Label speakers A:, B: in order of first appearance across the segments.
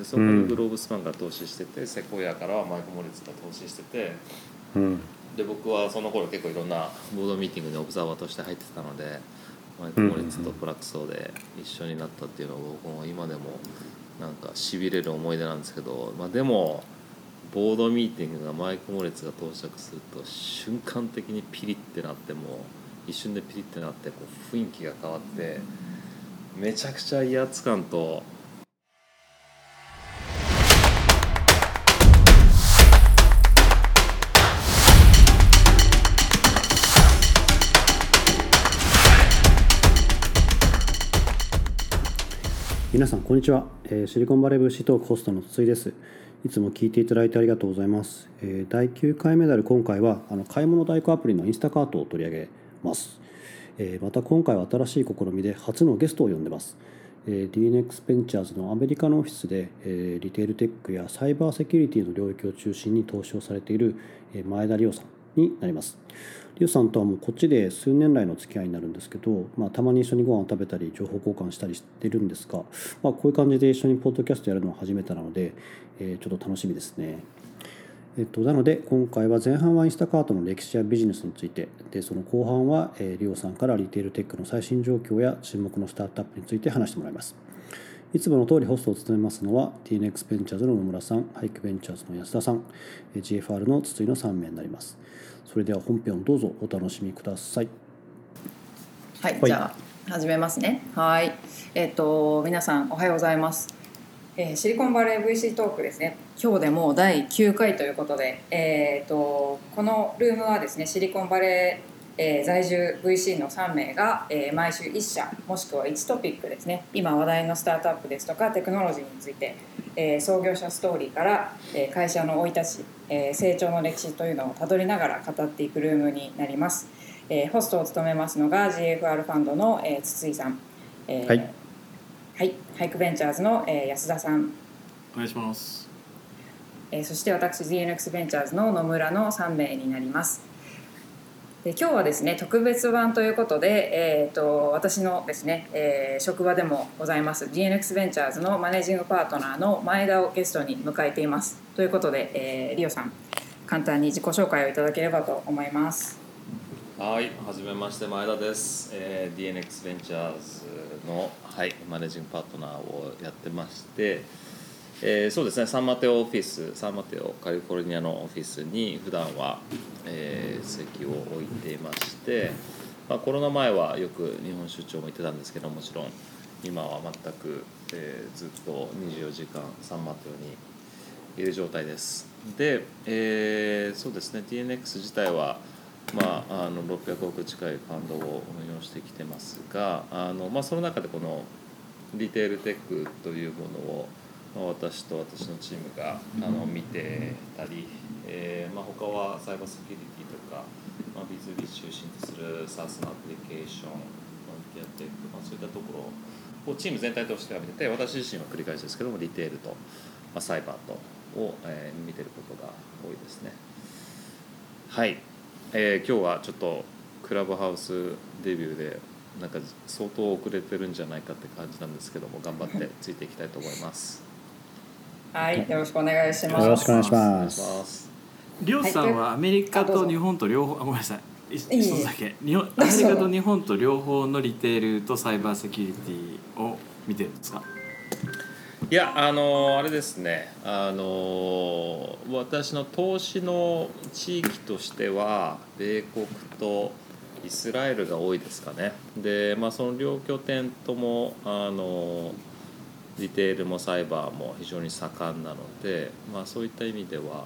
A: でそこにグローブスパンが投資してて、セコイアからはマイク・モリッツが投資してて
B: うん。
A: で僕はその頃結構いろんなボードミーティングにオブザーバーとして入ってたのでマイク・モリッツとプラクソで一緒になったっていうのは僕も今でもなんかしびれる思い出なんですけど、まあ、でもボードミーティングがマイク・モリッツが到着すると瞬間的にピリってなってもう一瞬でピリってなってこう雰囲気が変わってめちゃくちゃ威圧感と
B: 皆さんこんにちは、えーシリコンバレー VC トークホストの筒井です。いつも聞いていただいてありがとうございます、えー第9回目である今回はあの買い物代行アプリのインスタカートを取り上げます、えーまた今回は新しい試みで初のゲストを呼んでます、えー DNX ベンチャーズのアメリカのオフィスで、えーリテールテックやサイバーセキュリティの領域を中心に投資をされている、え前田理央さんになります。リュウさんとはもうこっちで数年来の付き合いになるんですけど、まあ、たまに一緒にご飯を食べたり情報交換したりしてるんですが、まあ、こういう感じで一緒にポッドキャストやるのは初めてなので、えーちょっと楽しみですね。えっと、なので今回は前半はインスタカートの歴史やビジネスについてでその後半は、えー、リオさんからリテールテックの最新状況や注目のスタートアップについて話してもらいます。いつもの通りホストを務めますのは TNX ベンチャーズの野村さん、ハイクベンチャーズの安田さん、GFR の筒井の3名になります。それでは本編をどうぞお楽しみください。
C: はい、
B: はい
C: じゃあ始めますね。はい。えっ、と皆さんおはようございます。えーシリコンバレー VC トークですね。今日でもう第9回ということで、えっ、とこのルームはですね、シリコンバレー、えー在住 VC の3名が、えー毎週1社もしくは1トピックですね。今話題のスタートアップですとかテクノロジーについて、えー創業者ストーリーから、えー会社の生い立ち、えー成長の歴史というのをたどりながら語っていくルームになります。えーホストを務めますのが GFR ファンドの、えー筒井さん、えー
B: はい
C: はい、ハイクベンチャーズの、えー安田さん、
D: お願いします。
C: えーそして私 DNX ベンチャーズの野村の3名になります。で今日はですね特別版ということで、えー、と私のですね、えー職場でもございます DNX ベンチャーズのマネージングパートナーの前田をゲストに迎えています。ということで、えーリオさん簡単に自己紹介をいただければと思います。
A: はい、はじめまして前田です、えー DNX ベンチャーズの、はい、マネージングパートナーをやってまして、えーそうですねサンマテオオフィスサンマテオカリフォルニアのオフィスに普段は、えー席を置いていまして、まあ、コロナ前はよく日本出張も行ってたんですけどもちろん今は全く、えーずっと24時間サンマテオにいる状態です。で、えーそうですね DNX 自体はまあ、あの600億近いファンドを運用してきてますがあの、まあ、その中でこのリテールテックというものを、私と私のチームがあの見てたり、えーまあ、他はサイバーセキュリティとか、まあ、B2B 中心とする SaaS のアプリケーションフロンティアテック、まあ、そういったところをチーム全体としては見てて私自身は繰り返しですけどもリテールと、まあ、サイバーとを、えー見てることが多いですね。はい、えー今日はちょっとクラブハウスデビューでなんか相当遅れてるんじゃないかって感じなんですけども頑張ってついていきたいと思います。
C: はいよろしくお願いします。
B: よろしくお願いします。
D: りょうさんはアメリカと日本と両方あごめんなさい。い。
C: いい
D: 一つだけ。日本アメリカと日本と両方のリテールとサイバーセキュリティを見てるんですか？
A: いやあのあれですね。あの私の投資の地域としては米国とイスラエルが多いですかね。でまあその両拠点ともあのリテールもサイバーも非常に盛んなので、まあ、そういった意味では、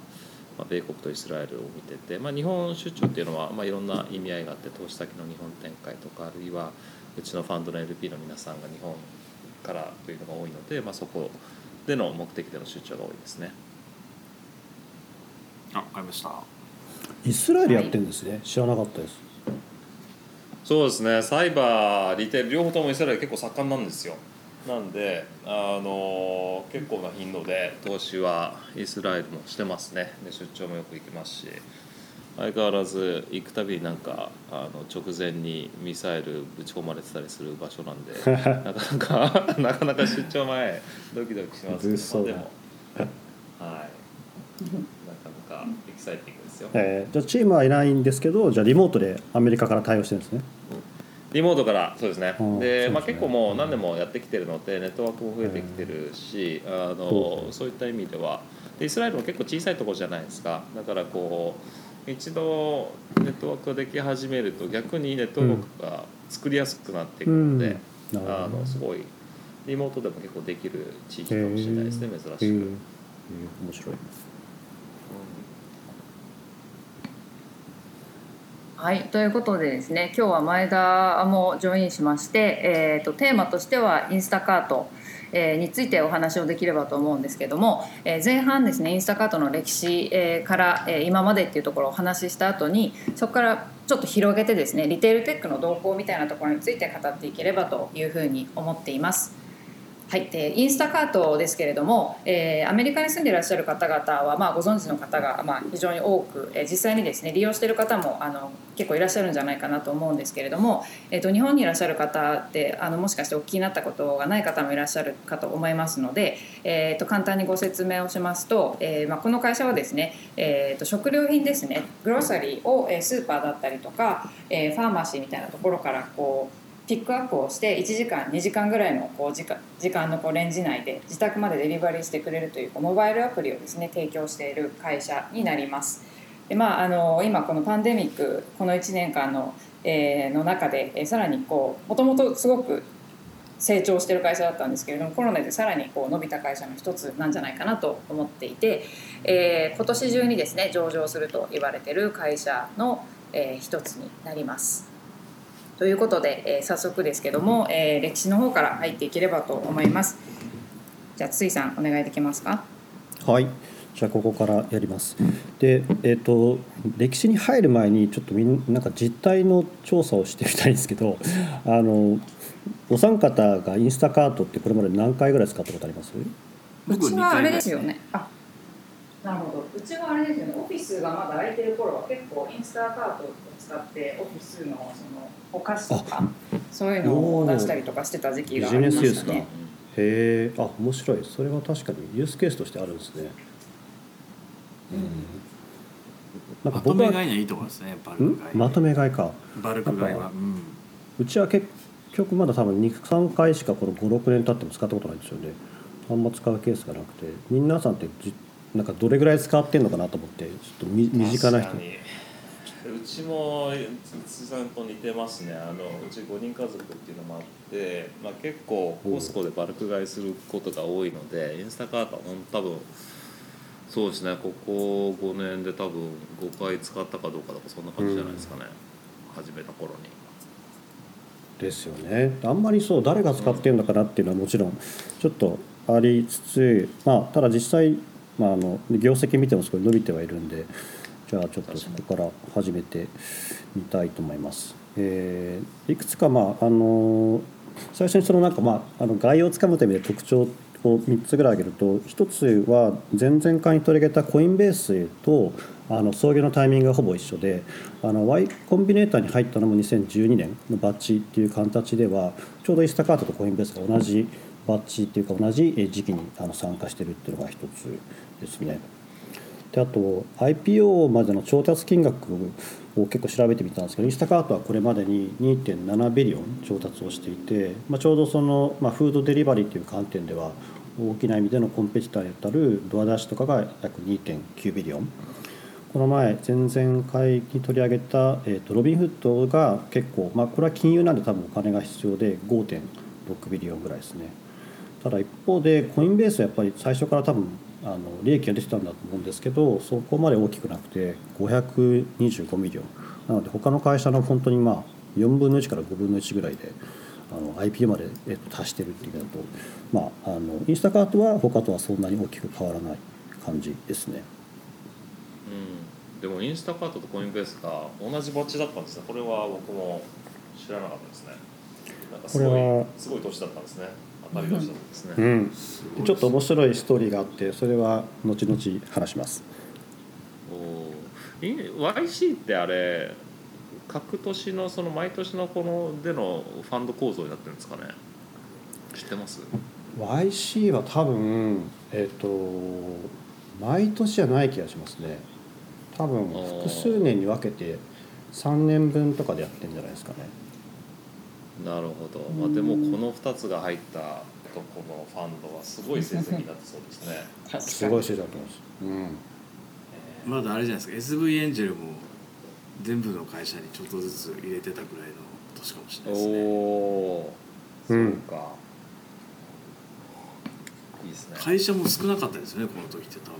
A: まあ、米国とイスラエルを見てて、まあ、日本出張っていうのは、まあ、いろんな意味合いがあって投資先の日本展開とかあるいはうちのファンドの LP の皆さんが日本からというのが多いので、まあ、そこでの目的での出張が多いですね。
D: あわかりました。
B: イスラエルやってるんですね。知らなかったです。
A: そうですねサイバーリテール両方ともイスラエル結構盛んなんですよなんであの結構な頻度で投資はイスラエルもしてますね。で出張もよく行きますし。相変わらず行くたびになんかあの直前にミサイルぶち込まれてたりする場所なんで なかなか なかなか出張前ドキドキしますけど、でもはい。なかなかエキサイティングですよ。
B: えーじゃあチームはいないんですけどじゃあリモートでアメリカから対応してるんですね
A: リモートからそうですね。
B: うん。
A: でまあ、結構もう何年もやってきてるのでネットワークも増えてきてるしあのそういった意味では。でイスラエルも結構小さいところじゃないですか。だからこう一度ネットワークができ始めると逆にネットワークが作りやすくなっていくので、
B: うん。なるほど
A: あのすごいリモートでも結構できる地域かもしれないですね珍しく、
B: 面白い
C: はい、ということでですね今日は前田もジョインしまして、えー、とテーマとしてはインスタカート、えについてお話をできればと思うんですけども、え前半ですねインスタカートの歴史、えから、え今までっていうところをお話しした後にそこからちょっと広げてですねリテールテックの動向みたいなところについて語っていければというふうに思っています。はい、でインスタカートですけれども、えーアメリカに住んでいらっしゃる方々は、まあ、ご存知の方が、まあ、非常に多く、えー実際にですね利用している方もあの結構いらっしゃるんじゃないかなと思うんですけれども、えー、と日本にいらっしゃる方ってあのもしかしてお聞きになったことがない方もいらっしゃるかと思いますので、えー、と簡単にご説明をしますと、えーまあ、この会社はですね、えー、と食料品ですねグロッサリーを、えースーパーだったりとか、えーファーマシーみたいなところからこうピックアップをして1時間2時間ぐらいのこう時間時間のこうレンジ内で自宅までデリバリーしてくれるというこうモバイルアプリをですね提供している会社になります。でまあ、あの今このパンデミックこの1年間の,、えーの中で、えーさらにこうもともとすごく成長してる会社だったんですけれどもコロナでさらにこう伸びた会社の一つなんじゃないかなと思っていて、えー今年中にですね上場すると言われてる会社の、えー一つになります。ということで、えー早速ですけども、えー歴史の方から入っていければと思います。じゃあ筒井さんお願いできますか？
B: はいじゃあここからやりますでえっ、と歴史に入る前にちょっとみんなんか実態の調査をしてみたいんですけど あのお三方がインスタカートってこれまで何回ぐらい使ったことあります？
C: う
D: 僕2
C: ちはあれですよね。あなるほど。うちはあれですよね。オフィスがまだ空いてる頃は結構インスタカートを使ってオフィスのそのお菓子とかそういうのを出したりとかしてた時期
B: ビ
C: がありま
B: ジネスユースか。へ
C: したね。
B: え。あ面白い。それは確かにユースケースとしてあるんですね。なんか
D: まとめ買いにはいいと思いますねバルク買い
B: ん？まとめ買いか。
D: バルク買いは、うん、
B: うちは結局まだ多分23回しかこの56年経っても使ったことないんですよね。あんま使うケースがなくて。皆さんってじなんかどれぐらい使ってんのかなと思ってちょっとみ身近な人。
A: 確かにうちも筒さんと似てますね。あのうち5人家族っていうのもあって、まあ、結構コスコでバルク買いすることが多いのでインスタカートは多分そうですね。ここ5年で多分5回使ったかどうかとかそんな感じじゃないですかね、始めた頃に。
B: ですよね。あんまりそう誰が使ってるのかなっていうのはもちろんちょっとありつつまあただ実際、まあ、あの業績見てもすごい伸びてはいるんでじゃあちょっとそこから始めてみたいと思います。えーいくつかまああの最初にそのなんかまああの概要をつかむために特徴を3つぐらい挙げると1つは前々回に取り上げたコインベースとあの創業のタイミングがほぼ一緒であの Y コンビネーターに入ったのも2012年のバッジっていう形ではちょうどインスタカートとコインベースが同じバッジっていうか同じ時期にあの参加してるっていうのが一つですね。であと IPO までの調達金額を結構調べてみたんですけどインスタカートはこれまでに2.7 billion 調達をしていて、まあ、ちょうどその、まあ、フードデリバリーという観点では大きな意味での competitor にあたるドアダッシュとかが約2.9 billion。この前前々回に取り上げた、えー、とロビンフッドが結構、まあ、これは金融なんで多分お金が必要で5.6 billion ぐらいですね。ただ一方でコインベースはやっぱり最初から多分あの利益が出てたんだと思うんですけどそこまで大きくなくて525 million。なので他の会社の本当にまあ4分の1から5分の1ぐらいであの IPO まで、えっと、達してるっていう意味だと、まあ、あのインスタカートは他とはそんなに大きく変わらない感じですね。
A: うん、でもインスタカートとコインベースが同じ batch だったんですね。これは僕も知らなかったですね。なんかすご
B: い
A: すごい年だったんですねりたんですね、
B: うん、ちょっと面白いストーリーがあってそれは後々話します。
A: おー。い YC ってあれ各年のその毎年のこのでのファンド構造になってるんですかね。知ってます
B: ？YC は多分えっ、と毎年じゃない気がしますね。多分複数年に分けて3年分とかでやってるんじゃないですかね
A: なるほど、まあ、でもこの2つが入ったとこのファンドはすごい成績になってそうですね。
C: 確
B: すごい成長だと思います。うん。
D: まだあれじゃないですか。SV エンジェルも全部の会社にちょっとずつ入れてたぐらいの年かもしれないですね。
A: おおー、
B: うん。
A: そうか。いいですね。
D: 会社も少なかったですよねこの時って多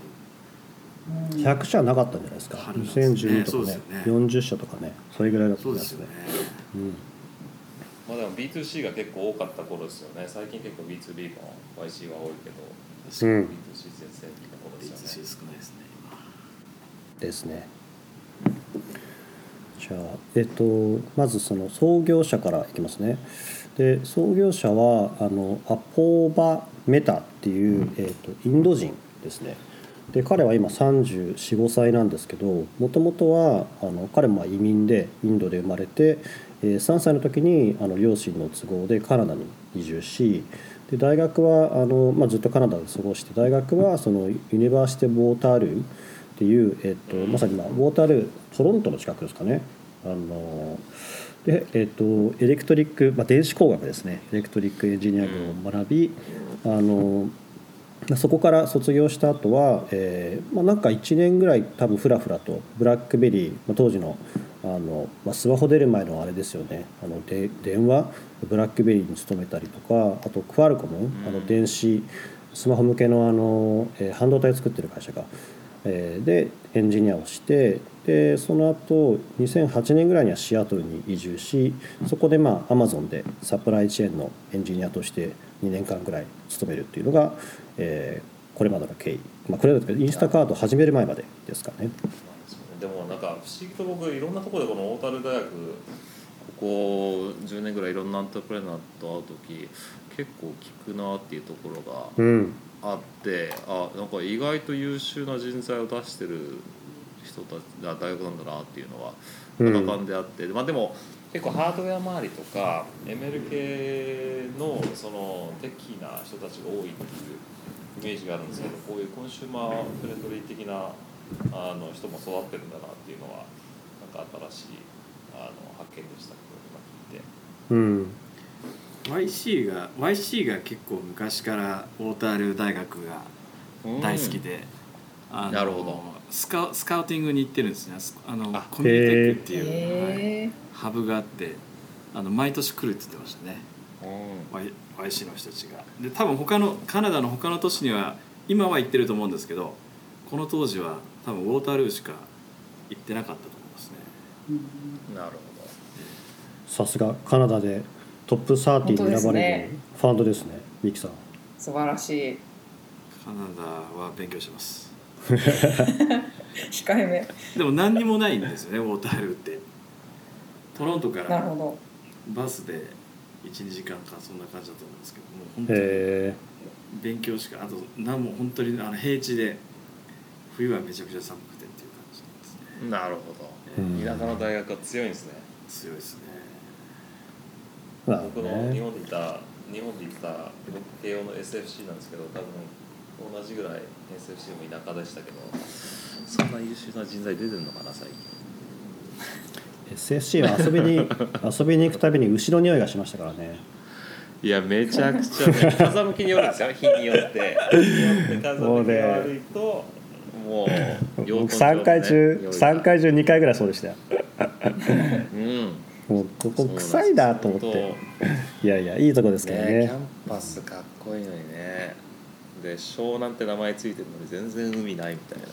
D: 分。
C: うん。
B: 100社なかったんじゃないですか。
D: ね。
B: 2012とかね。
D: ね。
B: 40社とかね。それぐらいだったんですね。
D: そうですよね。
B: うん
A: まあでも B2C が結構多かった頃ですよね。最近結構 B2B の YC は多いけど、
B: うん。
A: B2C 全盛期の頃ですよ
D: B2C
A: ね。
D: 少ないですね。
B: ですねじゃあえっとまずその創業者からいきますね。で創業者はあのアポーバ・メタっていう、えっと、インド人ですね。で彼は今345歳なんですけどもともとはあの彼もまあ移民でインドで生まれて、えー3歳の時にあの両親の都合でカナダに移住しで大学はあの、まあ、ずっとカナダで過ごして大学はそのユニバーシティ・ウォータールーっていう、えっとまさに、まあ、ウォータールートロントの近くですかね。あので、えっと electric、まあ、電子工学ですね。 electric engineering を学び、あのそこから卒業した後は、えーまあ、なんか1年ぐらい多分フラフラとブラックベリー、まあ、当時のあの、まあ、スマホ出る前のあれですよね。あので電話ブラックベリーに勤めたりとかあとクアルコム、あの電子スマホ向けのあの、えー半導体を作ってる会社が、えーでエンジニアをしてでその後2008年ぐらいにはシアトルに移住しそこでまあアマゾンでサプライチェーンのエンジニアとして2年間ぐらい勤めるっていうのが、えーこれまでの経緯、まあ、これだとインスタカード始める前までですかね。
A: でもなんか不思議と僕いろんなところでこの大樽大学ここ10年ぐらいいろんなアントレプレナーと会う時結構聞くなっていうところが
B: うん。
A: あってあなんか意外と優秀な人材を出してる人たちあ大学なんだなっていうのは
B: うん。
A: 肌感であって、まあでも結構ハードウェア周りとか ML 系のそのテキな人たちが多いっていうイメージがあるんですけどこういうコンシューマーフレンドリー的なあの人も育ってるんだなっていうのはなんか新しいあの発見でしたけど今聞いて。
B: うん。
D: YC が YC が結構昔からウォータールー大学が大好きで、あの
A: なるほど。
D: スカスカウティングに行ってるんですね。スあの
A: あ。
D: コミュニテックっていう、はい。ハブがあってあの毎年来るって言ってましたね。
A: うん。
D: Y- YC の人たちが。で多分他のカナダの他の都市には今は行ってると思うんですけどこの当時は多分ウォータールーしか行ってなかったと思いますね。
A: なるほ
B: さすがカナダでトップ30に選ばれるファンドですねミキさん。
C: 素晴らしい。
D: カナダは勉強してます。
C: 控えめ。
D: でも何にもないんですよねウォータールーって。トロントから
C: なるほど。
D: バスで12時間かそんな感じだと思うんですけどもう本当に
B: へ
D: 勉強しかあと何も本当にあの平地で冬はめちゃくちゃ寒くてっていう感じですね。
A: どなるほ
B: うん。
A: ど田舎の大学は強いんですね。
D: 強いですね。
A: 僕。の日本でいた日本でいた慶応の SFC なんですけど多分同じぐらい SFC も田舎でしたけどそんな優秀な人材出てるのかな最近。
B: SSC は遊びに 遊びに行くたびに牛の匂いがしましたからね。
A: いやめちゃくちゃ、ね、風向きによるんですよ。日によって日によって。風向きが悪いともう 養
B: 僕
A: 豚場のね
B: 3回中
A: 匂いが。
B: 3回中2回ぐらいそうでしたよ。
A: うん。
B: もうここ臭いなと思って。いやいやいいとこですけどね。
A: ねキャンパスかっこいいのにね。で湘南って名前ついてるのに全然海ないみたいな。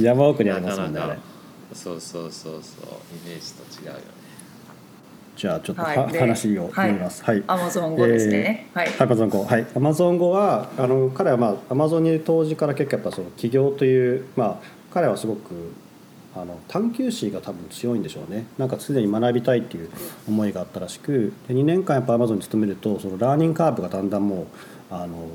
B: 山奥にありますもんね
A: そうそうそうそう。イメージと違うよね
B: じゃあちょっとは、
C: はいで
B: 話を読みます。はい。
C: アマゾン語ですね、はい。
B: アマゾン語。はい。アマゾン語はあの彼はまあアマゾンに当時から結構やっぱその起業というまあ彼はすごくあの探求心が多分強いんでしょうね。なんか常に学びたいっていう思いがあったらしくで2年間やっぱアマゾンに勤めるとそのラーニングカーブがだんだんもうあの、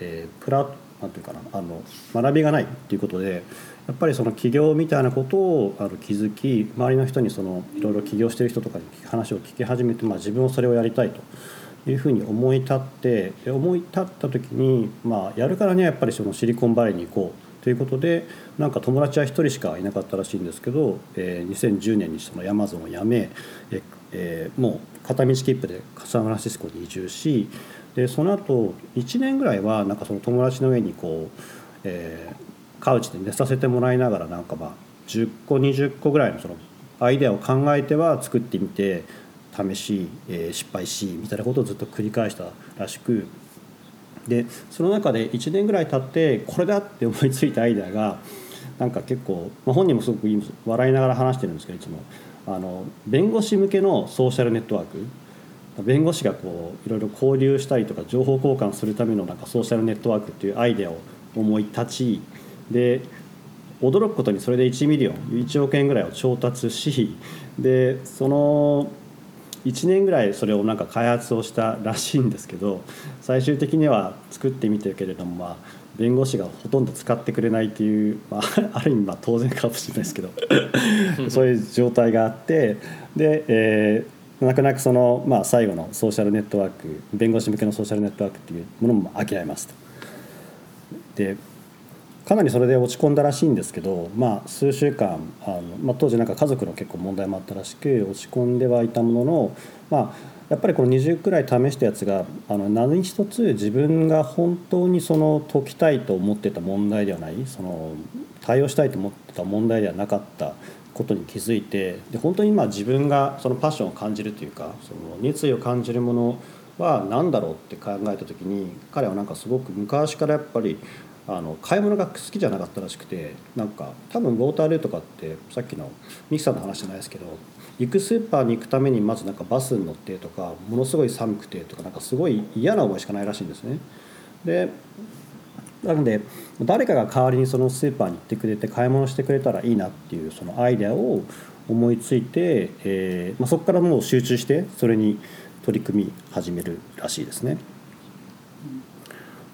B: えープラなんていうかなあの学びがないっていうことでやっぱりその起業みたいなことをあの気づき周りの人にそのいろいろ起業してる人とかに話を聞き始めて、まあ、自分はそれをやりたいというふうに思い立ってで思い立った時に、まあ、やるからにはやっぱりそのシリコンバレーに行こうということでなんか友達は1人しかいなかったらしいんですけど、えー、2010年にそのヤマゾンを辞めえ、えー、もう片道切符でサンフランシスコに移住しでその後1年ぐらいはなんかその友達の上にこう、えー、カウチで寝させてもらいながらなんかまあ10個20個ぐらいのそのアイデアを考えては作ってみて試し、えー、失敗しみたいなことをずっと繰り返したらしくでその中で1年ぐらい経ってこれだって思いついたアイデアがなんか結構、まあ、本人もすごく笑いながら話してるんですけどいつも。あの弁護士向けのソーシャルネットワーク。弁護士がこういろいろ交流したりとか情報交換するためのなんかソーシャルネットワークっていうアイデアを思い立ちで驚くことにそれで1 million 1億円ぐらいを調達しでその1年ぐらいそれをなんか開発をしたらしいんですけど最終的には作ってみてるけれどもまあ弁護士がほとんど使ってくれないっていう、まあ、ある意味まあ当然かもしれないですけど そういう状態があってで、えー泣く泣くその、まあ、最後のソーシャルネットワーク弁護士向けのソーシャルネットワークっていうものも諦めますと。でかなりそれで落ち込んだらしいんですけど、まあ、数週間あの、まあ、当時なんか家族の結構問題もあったらしく落ち込んではいたものの、まあ、やっぱりこの20くらい試したやつがあの何一つ自分が本当にその解きたいと思ってた問題ではないその対応したいと思ってた問題ではなかったことに気づいてで本当に今自分がそのパッションを感じるというかその熱意を感じるものは何だろうって考えた時に彼はなんかすごく昔からやっぱりあの買い物が好きじゃなかったらしくてなんか多分ウォータールーとかってさっきのミキさんの話じゃないですけど行くスーパーに行くためにまずなんかバスに乗ってとかものすごい寒くてとかなんかすごい嫌な思いしかないらしいんですね。でなので誰かが代わりにそのスーパーに行ってくれて買い物してくれたらいいなっていうそのアイデアを思いついて、えーまあ、そこからもう集中してそれに取り組み始めるらしいですね。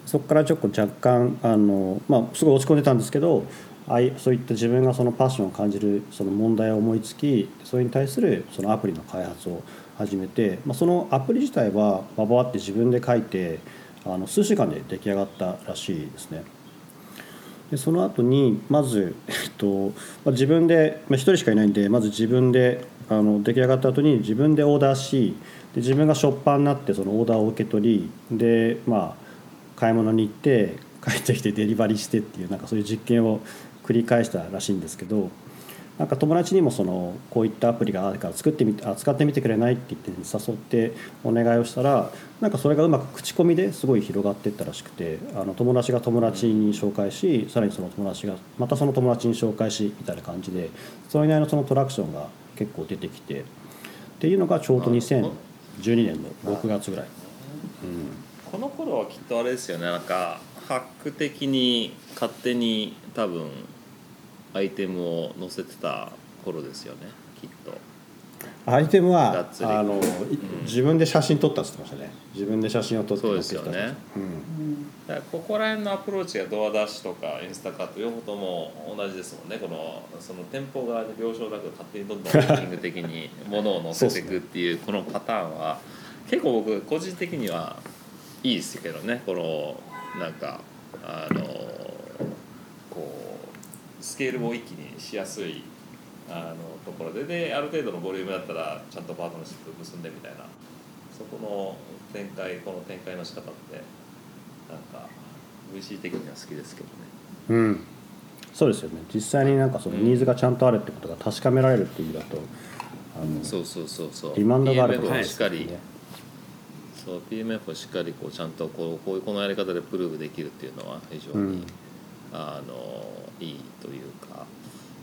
B: そこからちょっと若干あの、まあ、すごい落ち込んでたんですけどあいそういった自分がそのパッションを感じるその問題を思いつきそれに対するそのアプリの開発を始めて、まあ、そのアプリ自体はババって自分で書いてあの数週間で出来上がったらしいですね。でその後にまず、えっとまあ、自分で、まあ、1人しかいないんでまず自分であの出来上がった後に自分でオーダーしで自分がショッパーになってそのオーダーを受け取りでまあ買い物に行って帰ってきてデリバリーしてっていうなんかそういう実験を繰り返したらしいんですけどなんか友達にもそのこういったアプリがあるから作ってみてあ使ってみてくれないって言って誘ってお願いをしたらなんかそれがうまく口コミですごい広がっていったらしくてあの友達が友達に紹介しさらにその友達がまたその友達に紹介しみたいな感じでそれなりのそのトラクションが結構出てきてっていうのがちょうど2012年の6月ぐらい。
A: うん。この頃はきっとあれですよね。なんかハック的に勝手に多分アイテムを載せてた頃ですよねきっと。
B: アイテムはあの、うん、自分で写真撮ったって言ってましたね。自分で写真を撮って
A: そうですよね、うん、だからここら辺のアプローチがドアダッシュとかインスタカート両方とも同じですもんね。このその店舗側で了承なく勝手にどんどんランキング的にものを載せていくっていうこのパターンは結構僕個人的にはいいですけどね。このなんかあのこうスケールを一気にしやすいあのところで。である程度のボリュームだったらちゃんとパートナーシップ結んでみたいな。そこの展開この展開の仕方ってなんか VC 的には好きですけどね。
B: うん。そうですよね。実際になんかそのニーズがちゃんとあるってことが確かめられるっていう意味だと、
A: あのそうそうそうそう。
B: リマンドがある
A: としっかり、そう PMF をしっかりこうちゃんとこうこういうこのやり方でプルーブできるっていうのは非常に、うん、あのいいというか。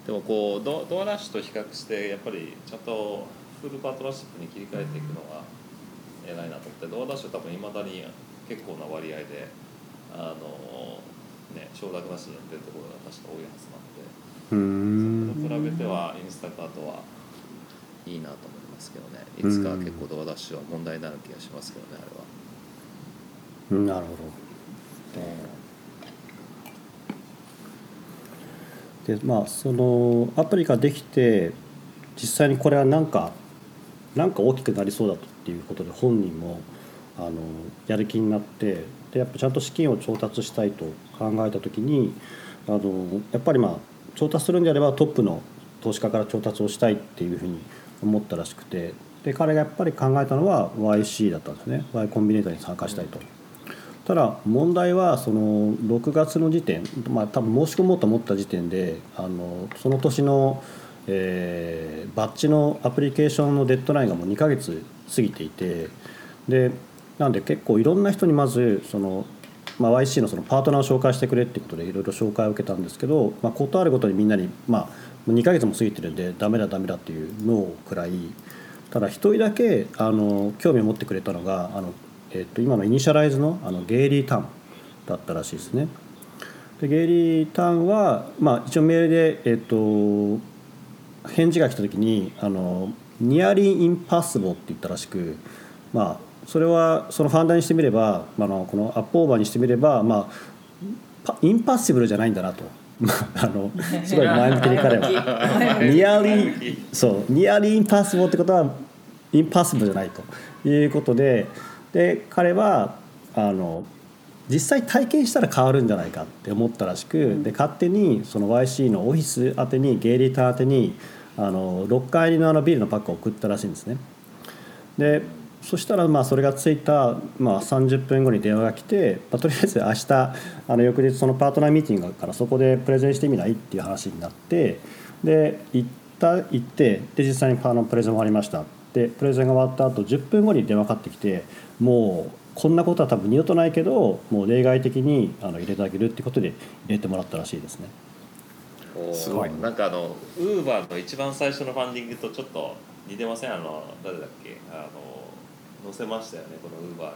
A: でもこうドドアラッシュと比較してやっぱりちゃんとフルパートナーシップに切り替えていくのが偉いなと思ってドアラッシュ多分いまだに結構な割合であの、ね、承諾なしにやってるところが確か多いはずなんで。それと比べてはインスタカートはいいなと思いますけどね。いつか結構ドアダッシュは問題になる気がしますけどねあれは。
B: なるほど、でまあそのアプリができて実際にこれは何かなんか大きくなりそうだとっていうことで本人もあのやる気になってでやっぱちゃんと資金を調達したいと考えた時にあのやっぱりまあ調達するんであればトップの投資家から調達をしたいっていうふうに思ったらしくてで彼がやっぱり考えたのは YC だったんですね Y コンビネーターに参加したいと。ただ問題はその6月の時点まあ多分申し込もうと思った時点であのその年の、えーバッジのアプリケーションのデッドラインがもう2ヶ月過ぎていてでなんで結構いろんな人にまずその、まあ、YC のそのパートナーを紹介してくれっていうことでいろいろ紹介を受けたんですけど、まあ、ことあるごとにみんなに、まあ、2ヶ月も過ぎてるんでダメだダメだっていうのをくらいただ一人だけあの興味を持ってくれたのがあの、えっと今のイニシャライズのあのゲイリー・タンだったらしいですね。でゲイリー・タンは、まあ、一応メールで、えっと返事が来た時にあの「ニアリー・インパッシブル」って言ったらしくまあそれはそのファンダーにしてみれば、まあ、あのこのアップオーバーにしてみれば、まあ、パインパッシブルじゃないんだなと。まあ、あのすごい前向きに彼は「ニアリー」そう「ニアリー・インパッシブル」ってことは「インパッシブル」じゃないということでで彼はあの実際体験したら変わるんじゃないかって思ったらしくで勝手にその YC のオフィス宛てにゲイリーター宛てにあの6回入りのあのビールのパックを送ったらしいんですね。でそしたらまあそれがついたまあ30分後に電話が来て、まあ、とりあえず明日あの翌日そのパートナーミーティングからそこでプレゼンしてみないっていう話になってで行った行ってで実際にあのプレゼン終わりましたでプレゼンが終わった後10分後に電話かかってきてもうこんなことは多分二度とないけどもう例外的にあの入れてあげるってことで入れてもらったらしいですね。
D: すごい。
A: なんかあのウーバーの一番最初のファンディングとちょっと似てません？あの誰だっけ？あの載せましたよね。このウーバー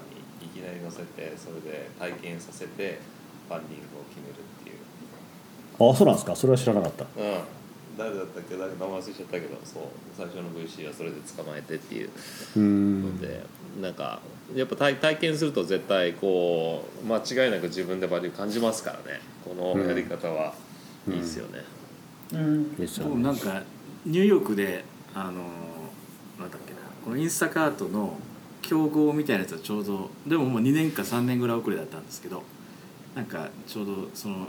A: にいきなり載せてそれで体験させてファンディングを決めるっていう。
B: あそうなんですか？それは知らなかった。
A: うん誰だったっけ誰か名前忘れちゃったけどそう最初の VC はそれで捕まえてっていう
B: うーん。
A: ので、なんかやっぱ体体験すると絶対こう間違いなく自分でバリュー感じますからね。このやり方は。いいですよね、
C: うん。
B: ですよね。
D: 僕なんかニューヨークであのなんだっけなこのインスタカートの競合みたいなやつはちょうどでももう2年か3年ぐらい遅れだったんですけどなんかちょうどその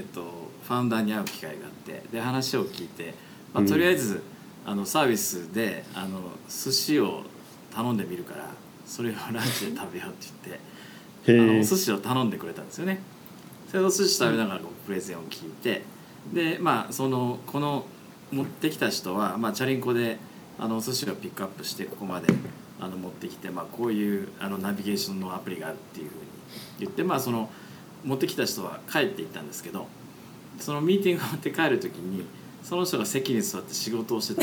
D: えっとファウンダーに会う機会があってで話を聞いて、まあ、とりあえず、あのサービスであの寿司を頼んでみるからそれをランチで食べようって言ってあのお寿司を頼んでくれたんですよね。それでお寿司食べながらこうプレゼンを聞いてでまあそのこの持ってきた人は、まあ、チャリンコであのお寿司をピックアップしてここまであの持ってきて、まあ、こういうあのナビゲーションのアプリがあるっていうふうに言って、まあ、その持ってきた人は帰っていったんですけどそのミーティングが終わって帰る時にその人が席に座って仕事をしてた。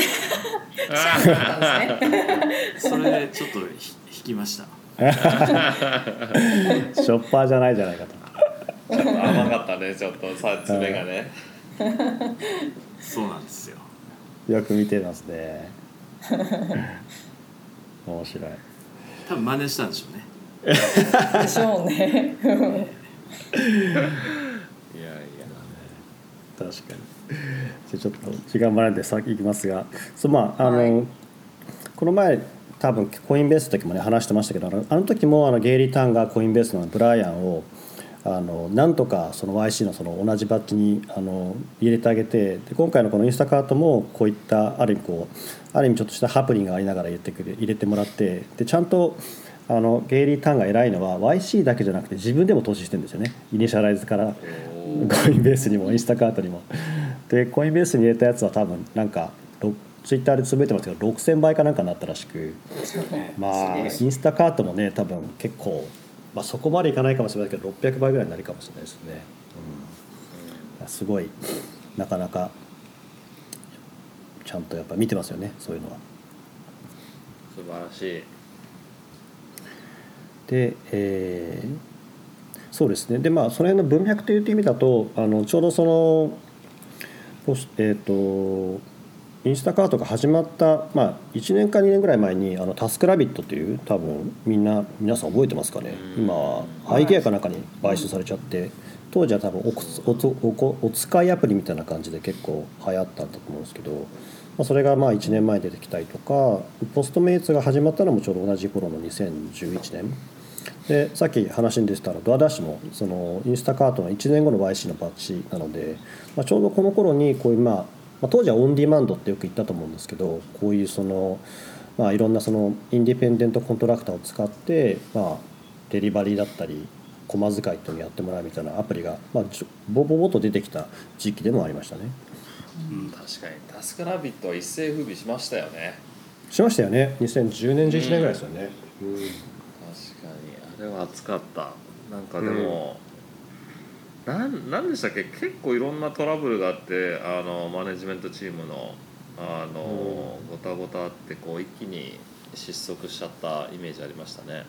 D: それでちょっとひ引きました。
B: ショッパーじゃないじゃないかと。
A: ちょっと甘かったねちょっとさ爪がね。
D: そうなんですよ。
B: よく見てますね。面白い。
D: 多分真似したんでしょうね。
C: でしょうね
A: いやいや。
B: 確かに。じゃあちょっと時間もないんで先行きますが、そうまああの、
C: はい。
B: この前多分コインベースの時もね話してましたけど、あのあの時もあのゲイリー・ターンがコインベースのブライアンをあのなんとかその YC のその同じバッジにあの入れてあげてで今回のこのインスタカートもこういったある意味こうある意味ちょっとしたハプニングがありながら入れてくれ入れてもらってでちゃんとあのゲイリー・ターンが偉いのは YC だけじゃなくて自分でも投資してるんですよね。イニシャライズから
A: お
B: コインベースにもインスタカートにも。でコインベースに入れたやつは多分なんかろツイッターでつぶやいてますけど6000倍かなんかになったらしく。まあインスタカートもね多分結構、まあ、そこまでいかないかもしれないけど600倍ぐらいになるかもしれないですね、うん、すごいなかなかちゃんとやっぱ見てますよねそういうのは。
A: 素晴らしい
B: で、えーそうですね。でまあその辺の文脈という意味だとあのちょうどそのえっ、とインスタカートが始まった、まあ、1年か2年ぐらい前にあのタスクラビットという多分みんな皆さん覚えてますかね。今はアイデアかなんかに買収されちゃって当当時は多分おおつおこお使いアプリみたいな感じで結構流行ったんだと思うんですけど、まあ、それがまあ1年前に出てきたりとかポストメイツが始まったのもちょうど同じ頃の2011年でさっき話に出てたのドアダッシュもそのインスタカートの1年後の YC のバッチなので、まあ、ちょうどこの頃にこういうまあ、まあ、当時はオンディマンドってよく言ったと思うんですけどこういうその、まあ、いろんなそのインディペンデントコントラクターを使って、まあ、デリバリーだったり駒使いっていうのをやってもらうみたいなアプリが、まあ、ボボボと出てきた時期でもありましたね。
A: 確かに。タスクラビットは一世風靡しましたよね。
B: しましたよね。2010年11年ぐらいですよね、うん。
A: 確かにあれは熱かった。なんかでも、なんなんでしたっけ？結構いろんなトラブルがあってあのマネジメントチームのあの、ごたごたあってこう一気に失速しちゃったイメージありましたね。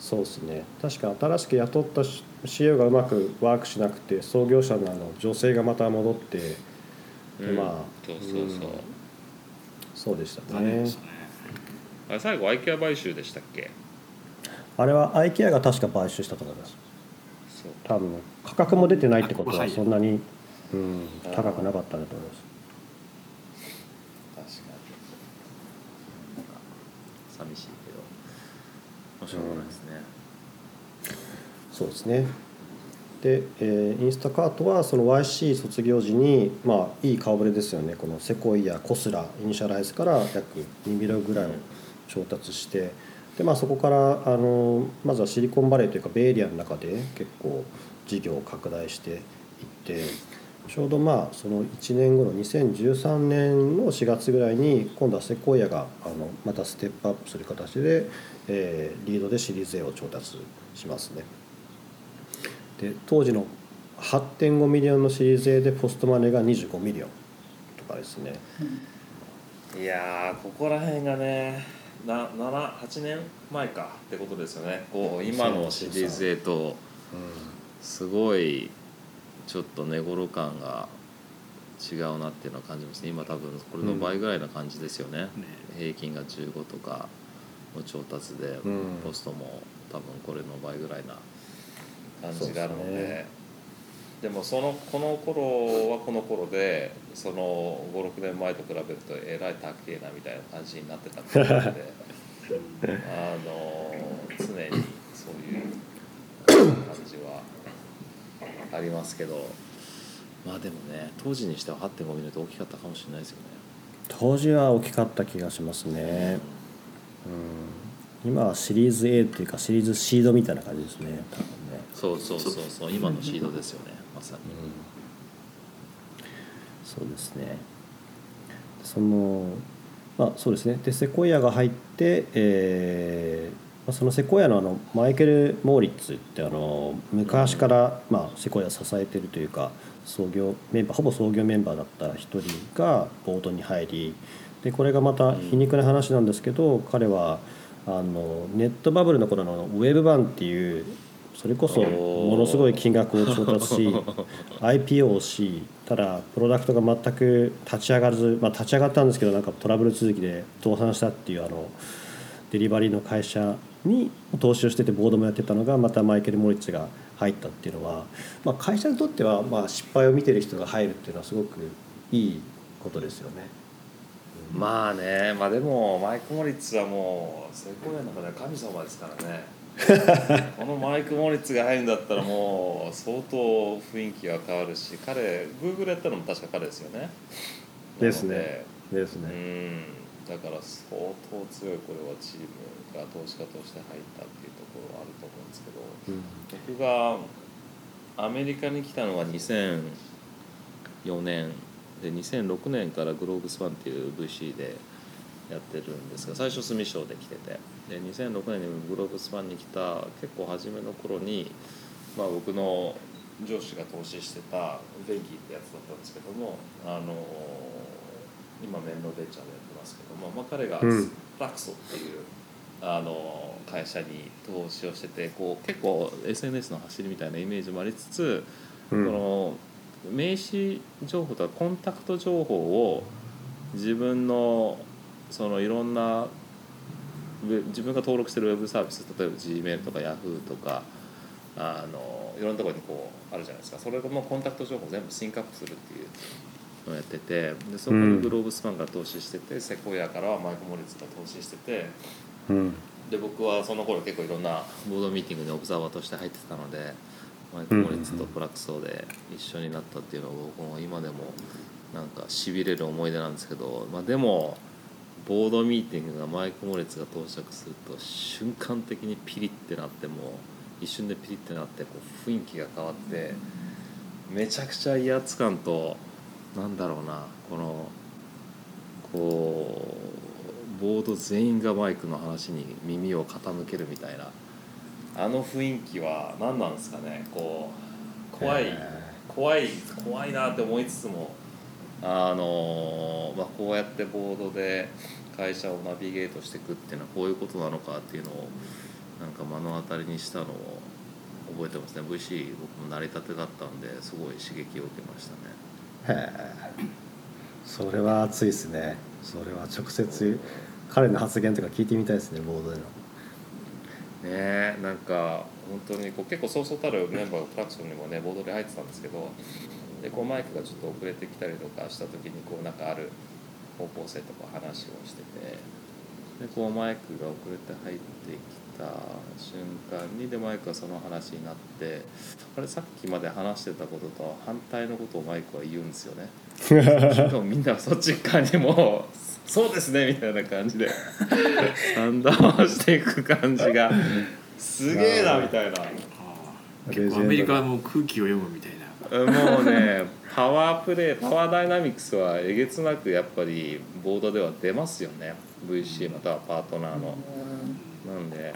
B: そうですね。確か新しく雇った CEO がうまくワークしなくて創業者のあの女性がまた戻ってで
A: うん。
B: まあ
A: そうそうそう、
B: うん。そうでしたね。
A: あれ最後アイケア買収でしたっけ？
B: あれはアイケアが確か買収したと思います多分価格も出てないってことはそんなに、うん、高くなかったんだと思います。
A: 確かに。寂しいけど。面白くないですね、
B: そうですね。で、えーインスタカートはその YC 卒業時にまあいい顔ぶれですよね。このセコイアコスライニシャライズから約2ミリぐらいを調達してで、まあ、そこからあのまずはシリコンバレーというかベイエリアの中で結構事業を拡大していってちょうどまあその1年後の2013年の4月ぐらいに今度はセコイアがあのまたステップアップする形で、えーリードでシリーズ A を調達しますね。で当時の8.5 million のシリーズ A で post-money が25 million とかですね
A: いやここら辺がね78年前かってことですよね。こう今のシリーズ A とすごいちょっと値頃感が違うなっていうのは感じますね。今多分これの倍ぐらいな感じですよね、
D: ね。
A: 平均が15とかの調達で、
B: うん。
A: ポストも多分これの倍ぐらいな感じがあるので
B: で
A: もそのこの頃はこの頃でその56年前と比べるとえらい高えなみたいな感じになってたっていうので あの常にそういう感じはありますけどまあでもね当時にしては8.5ミリって大きかったかもしれないですよね。
B: 当時は大きかった気がしますね、うん、今はシリーズ A っていうかシリーズシードみたいな感じですね。多分ね。
A: そうそうそうそう今のシードですよねまさに。
B: そうですね。そのまあそうですね。でセコイアが入って、えーまあ、そのセコイアのあのマイケル・モーリッツってあの昔から、まあ、セコイアを支えてるというか創業メンバーほぼ創業メンバーだった一人がボードに入りでこれがまた皮肉な話なんですけど、彼はあのネットバブルの頃のウェブ版っていうそれこそものすごい金額を調達し IPO をしただプロダクトが全く立ち上がらず、まあ、立ち上がったんですけどなんかトラブル続きで倒産したっていうあのデリバリーの会社に投資をしててボードもやってたのがまたマイケル・モリッツが入ったっていうのは、まあ、会社にとってはまあ失敗を見てる人が入るっていうのはすごくいいことですよね。
A: まあねまあでもマイク・モリッツはもうセコイアの中では神様ですからねこのマイク・モリッツが入るんだったらもう相当雰囲気が変わるし彼グーグルやったのも確か彼ですよね。
B: ですね。
A: で
B: ですね。
A: うん。だから相当強いこれはチームが投資家として入ったっていうところはあると思うんですけど
B: うん。
A: 僕がアメリカに来たのは2004年で2006年からグローブスワンっていう VC でやってるんですが最初住賞で来ててで2006年にグローブスワンに来た結構初めの頃に、まあ、僕の上司が投資してたベンキーってやつだったんですけどもあの今メンロベンチャーでやってますけども、まあ、彼が
B: うん。
A: ラクソっていう、あの会社に投資をしててこう結構 SNS の走りみたいなイメージもありつつ、
B: うん。
A: この名刺情報とかコンタクト情報を自分のそのいろんな自分が登録してるウェブサービス例えば Gmail とか Yahoo とかあのいろんなところにこうあるじゃないですか。それのコンタクト情報を全部シンクアップするっていうのをやっててでそこにグローブスパンが投資してて、セコイアからはマイク・モリッツが投資してて
B: うん。
A: で僕はその頃結構いろんなボードミーティングにオブザーバーとして入ってたのでマイク・モリッツとプラクソで一緒になったっていうのは僕も今でもなんかしびれる思い出なんですけど、まあ、でもボードミーティングがマイク・モリッツが到着すると瞬間的にピリってなってもう一瞬でピリってなってこう雰囲気が変わってめちゃくちゃ威圧感となんだろうなこのこうボード全員がマイクの話に耳を傾けるみたいなあの雰囲気は何なんですかねこう怖い怖い怖いなって思いつつもあの、まあ、こうやってボードで会社をナビゲートしていくっていうのはこういうことなのかっていうのをなんか目の当たりにしたのを覚えてますね。VC 僕も成り立てだったんですごい刺激を受けましたね。
B: へえ。それは熱いですね。それは直接彼の発言とか聞いてみたいですねボードでの。
A: ねえなんか本当にこう結構そうそうたるメンバーがプラクションにもねボードで入ってたんですけどでこうマイクがちょっと遅れてきたりとかした時にこうなんかある方向性とか話をしてて。でこうマイクが遅れて入ってきた瞬間にでマイクがその話になって。あれさっきまで話してたことと反対のことをマイクは言うんですよね。しかもみんなそっち側にも「そうですね」みたいな感じで 賛同していく感じが。すげえなみたいな。
D: ああ結構アメリカはもう空気を読むみたいな
A: もうねパワープレイパワーダイナミクスはえげつなくやっぱりボードでは出ますよね。VC またはパートナーの。なんで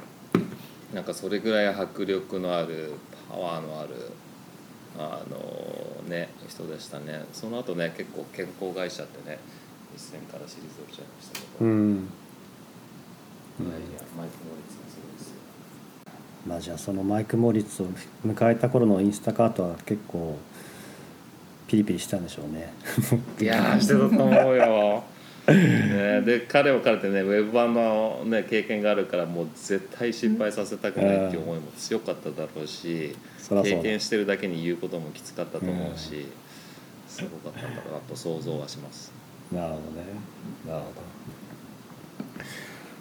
A: なんかそれぐらい迫力のあるパワーのあるあのね人でしたね。その後ね結構健康会社ってね一戦から退いちゃいましたけど、い
B: うん。
A: やいやマイク・モリッツもすごいですよ
B: まあじゃあそのマイク・モリッツを迎えた頃のインスタカートは結構ピリピリしたんでしょうね
A: いやーしてたと思うよ。ね、で彼は彼でねウェブ版の、ね、経験があるからもう絶対失敗させたくないっていう思いも強かっただろうし、
B: うだ
A: 経験してるだけに言うこともきつかったと思うし、すごかったんだろうなと想像はします。
B: なるほどねなるほど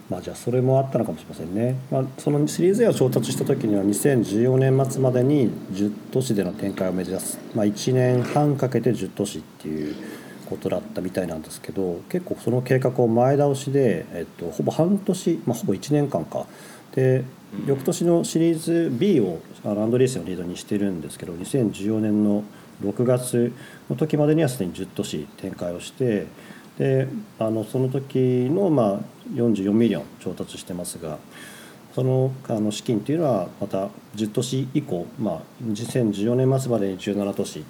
B: まあじゃあそれもあったのかもしれませんね、まあ、そのシリーズ A を調達した時には2014年末までに10都市での展開を目指す、まあ、1年半かけて10都市っていうことだったみたいなんですけど結構その計画を前倒しで、えっと、ほぼ半年、まあ、ほぼ1年間か。で翌年のシリーズ B をアンドリーセンをリードにしてるんですけど2014年の6月の時までにはすでに10都市展開をしてであのその時のまあ44 million 調達してますがそのあの資金っていうのはまた10都市以降、まあ、2014年末までに17都市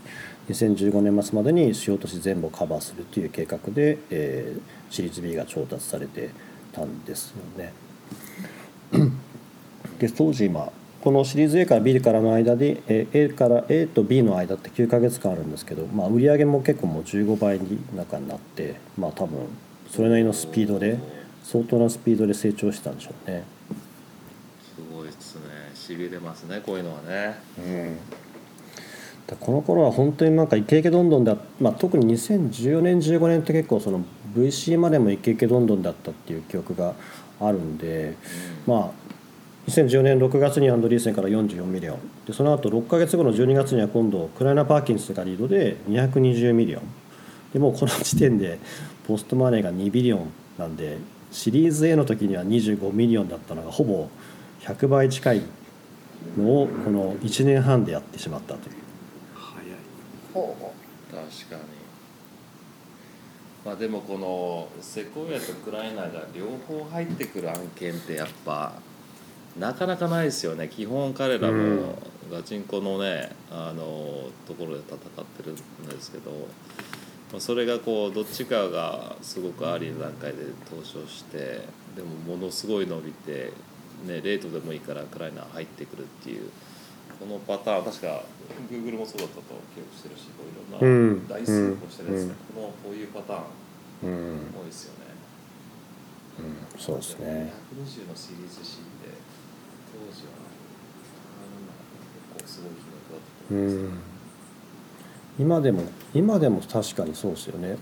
B: 2015年末までに主要都市全部をカバーするという計画で、えーシリーズ B が調達されてたんですよね。で当時今このシリーズ A から B からの間でえー A から A と B の間って9ヶ月間あるんですけど、まあ、売り上げも結構もう15倍に中になってまあ多分それなりのスピードで相当なスピードで成長したんでしょうね。
A: すごいですね。しびれますねこういうのはね。
B: だこの頃は本当になんかイケイケどんどんだ、まあ、特に2014年15年って結構その VC までもイケイケどんどんだったっていう記憶があるんで、まあ2014年6月にアンドリーセンから44 million でその後6か月後の12月には今度クライナー・パーキンスがリードで220 million でもうこの時点で post-money が2 billion なんでシリーズ A の時には25 million だったのがほぼ100倍近いのをこの1年半でやってしまったという。
D: 早い
C: ほうほ
A: 確かに。まあでもこのセコイアとクライナーが両方入ってくる案件ってやっぱなかなかないですよね。基本彼ら
B: うん。
A: もガチンコのねあのところで戦ってるんですけど、まあ、それがこうどっちかがすごく early な段階で投資をしてでもものすごい伸びて、ね、 late でもいいからクライナー入ってくるっていうこのパターン確か Google もそうだったと記憶してるしこういろんな台数をしてるやつ、
B: うん。
A: このこういうパターン
B: うん。
A: 多いですよね。
B: うん、そうですね。
A: 120のシリーズ C って当時はすごいだったと思います、
B: うん。今でも今でも確かにそうですよね。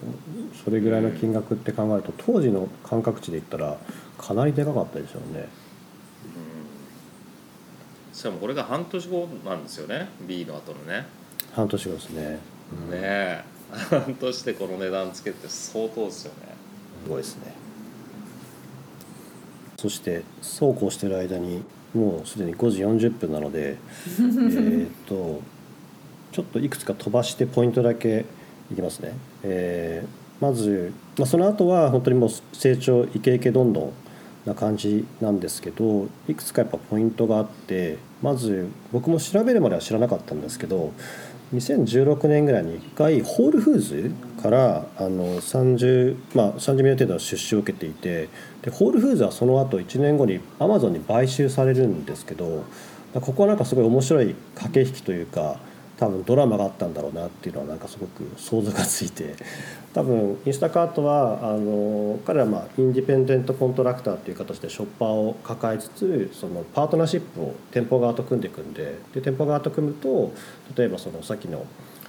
B: それぐらいの金額って考えると当時の感覚値で言ったらかなりでかかったでしょうね
A: しかもこれが半年後なんですよね。B の後のね。
B: 半年後ですね、
A: ねえ。半年でこの値段つけて相当ですよね。
B: すごいですね。そしてそうこうしてる間にもうすでに5時40分なので えーっとちょっといくつか飛ばしてポイントだけいきますね、えーまず、まあ、その後は本当にもう成長イケイケどんどんな感じなんですけどいくつかやっぱポイントがあってまず僕も調べるまでは知らなかったんですけど2016年ぐらいに1回ホールフーズからあの30、まあ、30ミリ程度の出資を受けていてでホールフーズはその後1年後にアマゾンに買収されるんですけどここはなんかすごい面白い駆け引きというか多分ドラマがあったんだろうなっていうのはなんかすごく想像がついて多分インスタカートはあの彼らはまあインディペンデントコントラクターという形でショッパーを抱えつつそのパートナーシップを店舗側と組んでいくんでで店舗側と組むと例えばそのさっきの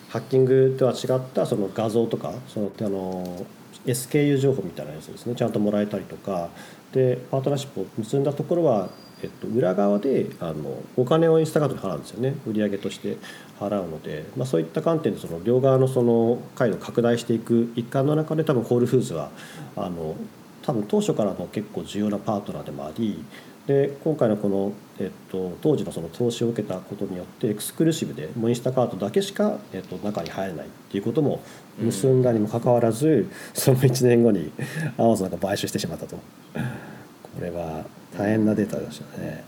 B: ハッキングとは違ったその画像とかそのあの SKU 情報みたいなやつですね。ちゃんともらえたりとか。でパートナーシップを結んだところは、えっと、裏側であのお金をインスタカートに払うんですよね。売り上げとして払うので、まあ、そういった観点でその両側のその回路を拡大していく一環の中で多分ホールフーズはあの多分当初からの結構重要なパートナーでもありで今回のこの、えっと、当時のその投資を受けたことによってエクスクルーシブでもうインスタカートだけしか、えっと、中に入れないっていうことも結んだにもかかわらず、その1年後にアマゾンが買収してしまったと。これは大変なデータでしたね。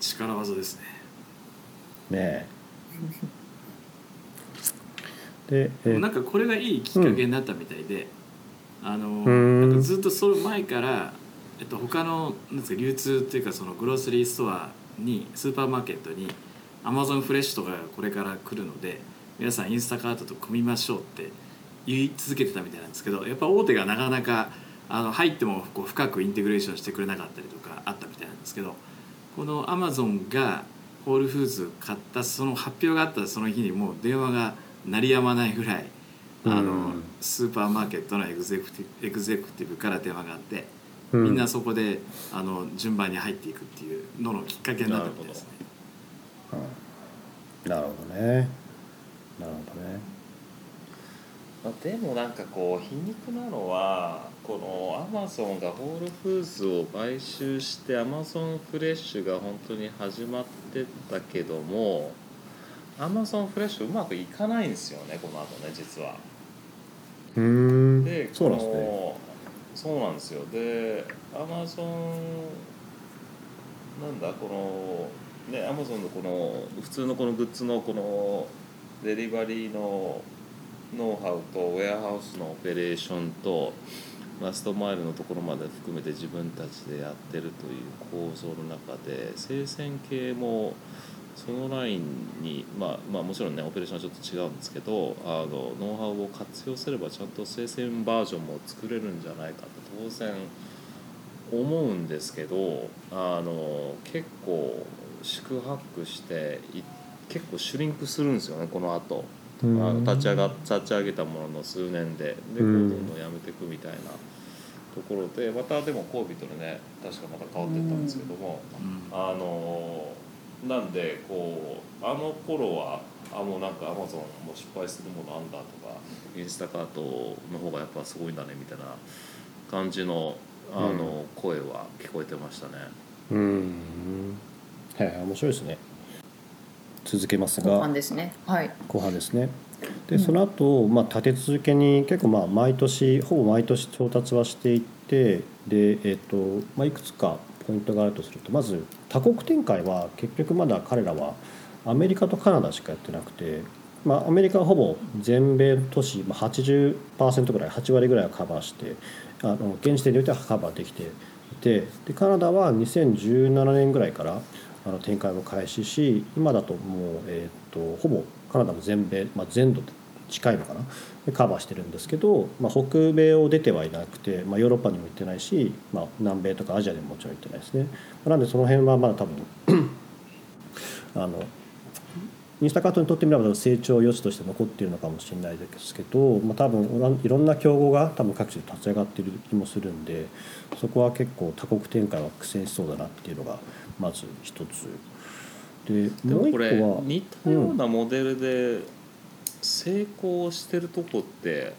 D: 力技ですね。
B: ねえ。で、え
D: なんかこれがいいきっかけになったみたいで、あの
B: ん。
D: なんかずっとその前から、えっと、他のなんですか流通っていうかそのグロースリーストアにスーパーマーケットにアマゾンフレッシュとかがこれから来るので皆さんインスタカートと組みましょうって言い続けてたみたいなんですけどやっぱ大手がなかなかあの入ってもこう深く integration してくれなかったりとかあったみたいなんですけどこのアマゾンがホールフーズ買ったその発表があったその日にもう電話が鳴りやまないぐらいあの、
B: うん。
D: スーパーマーケットのエグゼクティブエグゼクティブから電話があって、
B: うん。
D: みんなそこであの順番に入っていくっていうののきっかけになったみたいですね。
B: なるほどね。なるほどね。
A: まあでもなんかこう皮肉なのはこのアマゾンがホールフーズを買収してアマゾンフレッシュが本当に始まってたけどもアマゾンフレッシュうまくいかないんですよねこの後ね実は。
B: うーん。
A: で
B: そうなんですね
A: そうなんですよ。でアマゾンなんだこのねアマゾンのこの普通のこのグッズのこのデリバリーのノウハウとウェアハウスのオペレーションとラストマイルのところまで含めて自分たちでやってるという構造の中で生鮮系もそのラインに、まあ、まあもちろんねオペレーションはちょっと違うんですけどあのノウハウを活用すればちゃんと生鮮バージョンも作れるんじゃないかと当然思うんですけどあの結構宿泊してい結構シュリンクするんですよねこの後。あの立ち上が立ち上げたものの数年で。でこうど
B: うん
A: んどんやめていくみたいな。ところでまたでも COVID でね確かまた変わっていったんですけども。
D: うん。
A: あのなんでこうあの頃はあもうなんかアマゾンも失敗するものあんだとかインスタカートの方がやっぱすごいんだねみたいな感じのあの、声は聞こえてましたね。
B: うん。はい面白いですね。続けます
C: 後
B: が
C: 半ですね。はい。
B: 後半ですね。でその後、まあ立て続けに結構まあ毎年ほぼ毎年調達はしていってで、えっとまあ、いくつかポイントがあるとするとまず多国展開は結局まだ彼らはアメリカとカナダしかやってなくて、まあ、アメリカはほぼ全米都市、80%ぐらい8割ぐらいはカバーしてあの現時点においてはカバーできていてでカナダは2017年ぐらいからあの展開を開始し今だともう、えー、とほぼカナダも全米、まあ、全土近いのかな。カバーしてるんですけど、まあ、北米を出てはいなくて、まあ、ヨーロッパにも行ってないし、まあ、南米とかアジアにももちろん行ってないですね。なんでその辺はまだ多分 あのインスタカートにとってみれば成長余地として残っているのかもしれないですけど、まあ、多分いろんな競合が多分各地で立ち上がっている気もするんでそこは結構多国展開は苦戦しそうだなっていうのがまず一つ
A: で
B: もう一個は
A: 似たようなモデルで成功してるとこって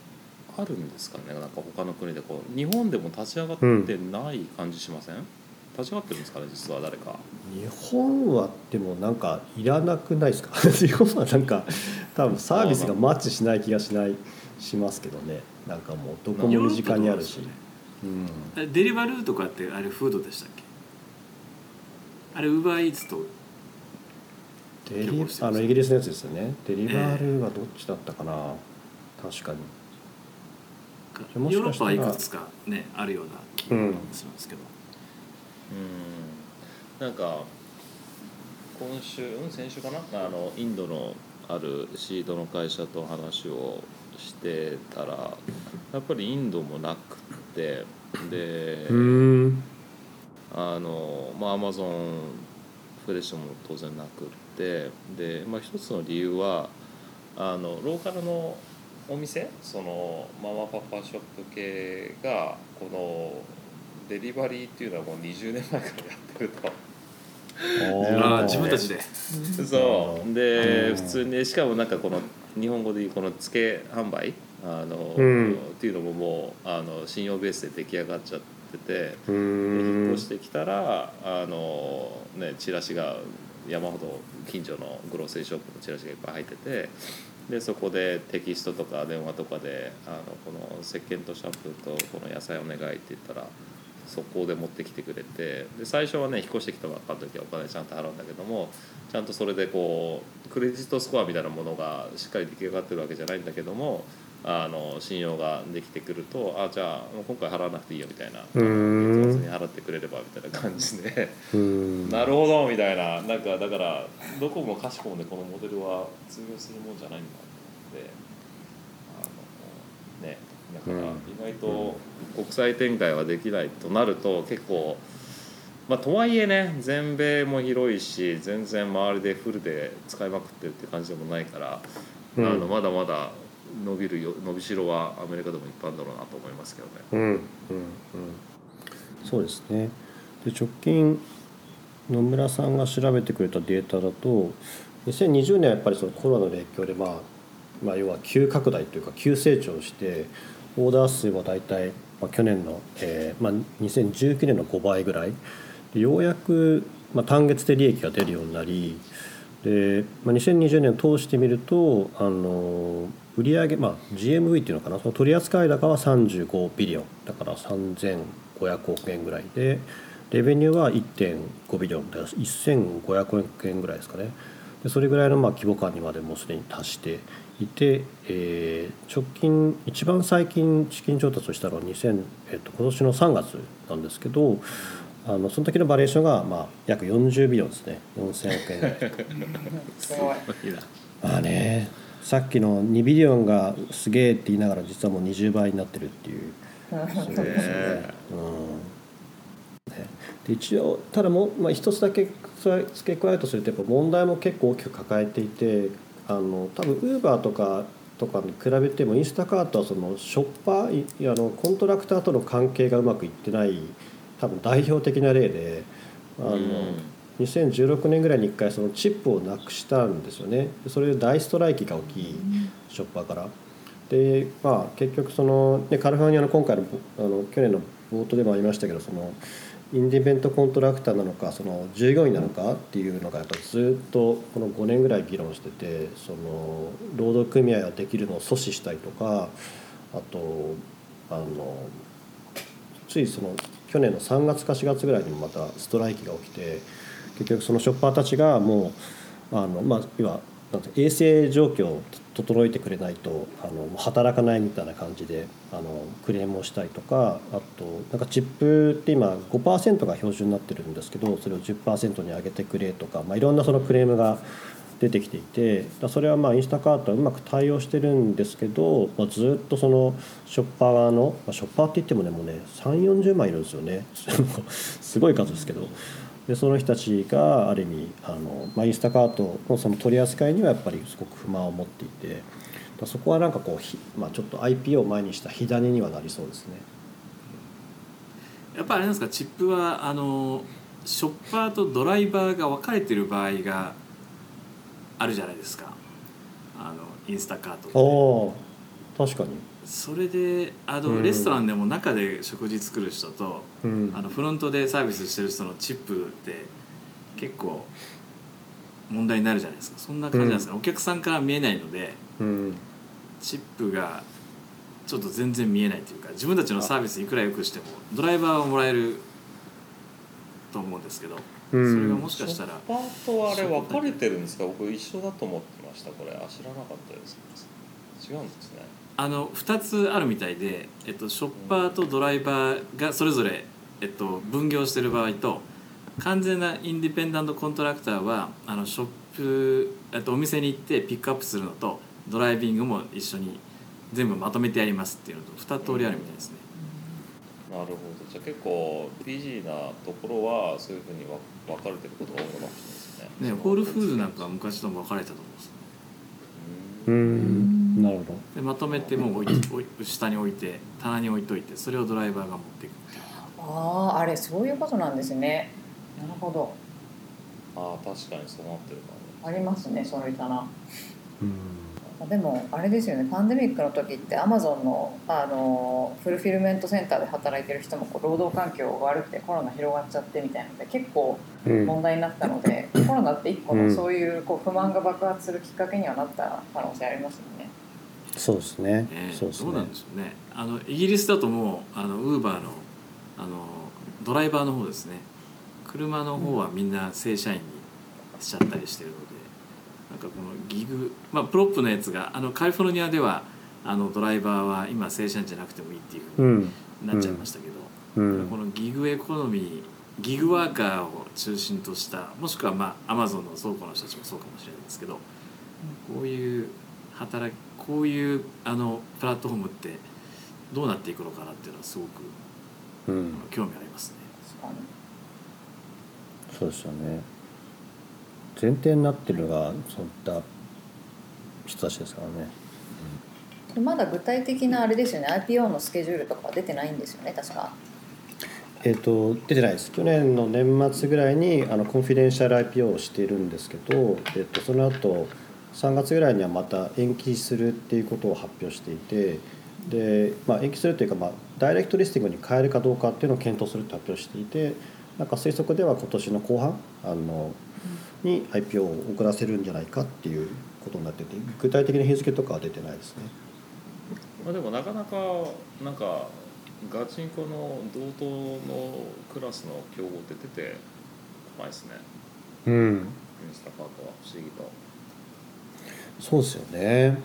A: あるんですかね？なんか他の国でこう日本でも立ち上がってない感じしません、立ち上がってるんですかね実は誰か。
B: 日本はでもなんかいらなくないですか？日本はなんか多分サービスがマッチしない気がしないしますけどね。なんかもうどこも身近にあるし、うん、
D: えデリバルーとかってあれフードでしたっけ？あれウーバーイーツと
B: デリあのイギリスのやつですよね。デリバルはどっちだったかな、確かに。ゃもし
D: ヨーロッ
B: かしたら
D: パはいくつかねあるような気がするんですけど、
A: うん。なんか今週うん先週かな？あのインドのあるシードの会社と話をしてたらやっぱりインドもなくってで
B: うん。
A: あのまあアマゾンフレッシュも当然なくってで、まあ、一つの理由はあのローカルのお店そのママパパショップ系がこのデリバリーっていうのはもう20年前からやってると。
D: ああ自分たちで。
A: そう。で
B: うん。
A: 普通にしかもなんかこの日本語でいうこの付け販売あの、
B: うん。
A: っていうのももうあの信用ベースで出来上がっちゃってて引っ
B: ん
A: 越してきたらあの、ね、チラシが山ほど近所のグローセリーショップのチラシがいっぱい入っててでそこでテキストとか電話とかであのこの石鹸とシャンプーとこの野菜お願いって言ったらそこで持ってきてくれてで最初はね引っ越してきたばっかの時はお金ちゃんと払うんだけどもちゃんとそれでこうクレジットスコアみたいなものがしっかり出来上がってるわけじゃないんだけどもあの信用ができてくるとあじゃあ今回払わなくていいよみたいな
B: うん。
A: 月末に払ってくれればみたいな感じで。
B: うん。
A: なるほどみたいな。なんかだからどこもかしこもねこのモデルは通用するもんじゃないんだって。あのねだから
B: うん。
A: 意外と国際展開はできないとなると結構まあとはいえね全米も広いし全然周りでフルで使いまくってるって感じでもないから、
B: うん。
A: あのまだまだ伸びるよ伸びしろはアメリカでもいっぱいあるんだろうなと思いますけどね。
B: うんうんうん。そうですね。で直近野村さんが調べてくれたデータだと2020年はやっぱりそのコロナの影響で、まあ、まあ要は急拡大というか急成長してオーダー数は大体、まあ、去年の、えーまあ、2019年の5倍ぐらい。ようやく、まあ、単月で利益が出るようになりで、まあ、2020年を通してみるとあの売上、まあ、GMV っていうのかな？その取扱高は35ビリオン。だから3500億円ぐらいでレベニューは1.5ビリオン。だから1500億円ぐらいですかね。でそれぐらいのまあ規模感にまでもうすでに達していて、えー直近一番最近資金調達をしたのは2000、えっと今年の3月なんですけどあのその時のバリエーションがまあ約40ビリオンですね。4000億円ぐらい。
C: すごい
D: いいな。
B: まあねさっきの2ビリオンがすげえって言いながら実はもう20倍になってるっていう。そうですよね。うん。ね。で一応ただもう、まあ、一つだけ付け加えるとするとやっぱ問題も結構大きく抱えていてあの多分ウーバーとかとかに比べてもインスタカートはそのショッパーいあのコントラクターとの関係がうまくいってない多分代表的な例であの、
A: うん
B: 2016年ぐらいに1回そのチップをなくしたんですよね。でそれで大ストライキが起きショッパーから。でまあ結局その、ね、カルフォルニアの今回のあの去年の冒頭でもありましたけどそのインディペントコントラクターなのかその従業員なのかっていうのがやっぱずっとこの5年ぐらい議論しててその労働組合ができるのを阻止したりとかあとあのついその去年の3月か4月ぐらいにもまたストライキが起きて結局そのショッパーたちがもうあの、まあ、要は衛生状況を整えてくれないとあの働かないみたいな感じであのクレームをしたりとかあとなんかチップって今5%が標準になってるんですけどそれを10%に上げてくれとか、まあ、いろんなそのクレームが出てきていてそれはまあインスタカートはうまく対応してるんですけど、まあ、ずっとそのショッパー側の、まあ、ショッパーって言ってもねもうね3 4 0万いるんですよね。すごい数ですけど。でその人たちがある意味あの、まあ、インスタカートのその取り扱いにはやっぱりすごく不満を持っていてだそこはなんかこうひ、まあ、ちょっと IP を前にした火種にはなりそうですね。
D: やっぱりあれなんですか？チップはあのショッパーとドライバーが分かれてる場合があるじゃないですか。あのインスタカートって。
B: ああ確かに、
D: それであの、
B: うん。
D: レストランでも中で食事作る人と
B: うん。
D: あのフロントでサービスしてる人のチップって結構問題になるじゃないですか。そんな感じなんですか、お客さんから見えないので
B: うん。
D: チップがちょっと全然見えないというか自分たちのサービスいくら良くしてもドライバーはもらえると思うんですけど、
B: うん。
D: それがもしかしたら
A: ショッパーとあれ分かれてるんですか？僕一緒だと思ってましたこれ。あ知らなかったです。違うんですね
D: あの2つあるみたいで、えっと、ショッパーとドライバーがそれぞれ、えっと、分業してる場合と完全なインディペンダントコントラクターはあのショップ、えっと、お店に行ってピックアップするのとドライビングも一緒に全部まとめてやりますっていうのと2通りあるみたいですね。
A: なるほど。じゃあ結構フィジーなところはそういうふうにわ分かれてることが多いのかもしれないですね。
D: ねホールフーズなんかは昔とも分かれたと思うんです
B: なるほど
D: でまとめてもう下に置いて棚に置いといてそれをドライバーが持っていくっていう。
C: あああれそういうことなんですね。なるほど。
A: ああ確かにそうなってるか
C: ありますねそういったな
B: うん
C: でもあれですよね。パンデミックの時ってアマゾンのあのフルフィルメントセンターで働いてる人もこう労働環境が悪くてコロナ広がっちゃってみたいなので結構
B: うん。
C: 問題になったので、コロナって一個
B: うん。
C: のそういうこう不満が爆発するきっかけにはなった可能性ありますよね。
B: そうですね。
D: ね
B: そうですね。
D: どうなんでしょうね。あのイギリスだともうあのウーバーのあのドライバーの方ですね。車の方はみんな正社員にしちゃったりしてるのでなんかこのギグまあプロップのやつがあのカリフォルニアではあのドライバーは今正社員じゃなくてもいいっていうふ
B: う
D: うに
B: ん。
D: なっちゃいましたけど、
B: うん。
D: このギグエコノミーギグワーカーを中心としたもしくはまあアマゾンの倉庫の人たちもそうかもしれないですけど、こういう働きこういうあのプラットフォームってどうなっていくのかなっていうのはすごく
B: うん。
D: 興味ありますね。
C: 確かに
B: そうですよね前提になってるのがそういった人たちですからね。
C: まだ具体的なあれですよね。IPO のスケジュールとかは出てないんですよね確か。
B: えっ、と出てないです。去年の年末ぐらいにあのコンフィデンシャル IPO をしているんですけど、えっとその後3月ぐらいにはまた延期するっていうことを発表していてで、まあ、延期するというか、まあ、ダイレクトリスティングに変えるかどうかっていうのを検討すると発表していてなんか推測では今年の後半あのに IPO を遅らせるんじゃないかっていうことになってて具体的な日付とかは出てないですね。
A: まあ、でもなかなかなんかガチンコの同等のクラスの競合って出てこないですね
B: うん
A: インスタカートは不思議と
B: そうですよね。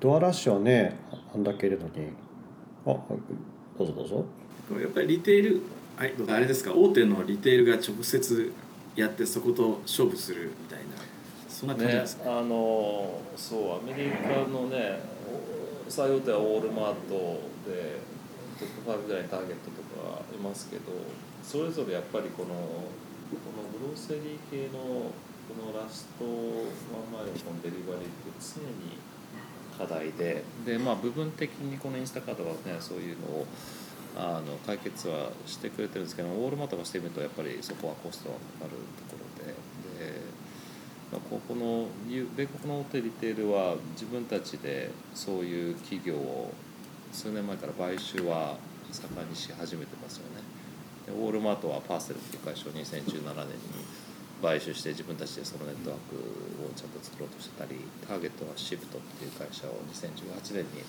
B: ドアラッシュはね、あんだけいるのに。あ、どうぞどうぞ。
D: やっぱりリテールはいあれですか大手のリテールが直接やってそこと勝負するみたいなそんな感じですね。
A: あのそうアメリカのね最大手はウォールマートでトップ5ぐらいにターゲットとかいますけどそれぞれやっぱりこのこのグローセリー系のこのラストワンマイルのデリバリーって常に課題でで、まあ、部分的にこのインスタカードがねそういうのをあの解決はしてくれてるんですけどウォールマートがしてみるとやっぱりそこはコストがかかるところでで、まあ、ここの米国の大手リテールは自分たちでそういう企業を数年前から買収は盛んにし始めてますよね。でウォールマートはパーセルっていう会社を2017年に買収して自分たちでそのネットワークをちゃんと作ろうとしてたりターゲットはシフトっていう会社を2018年に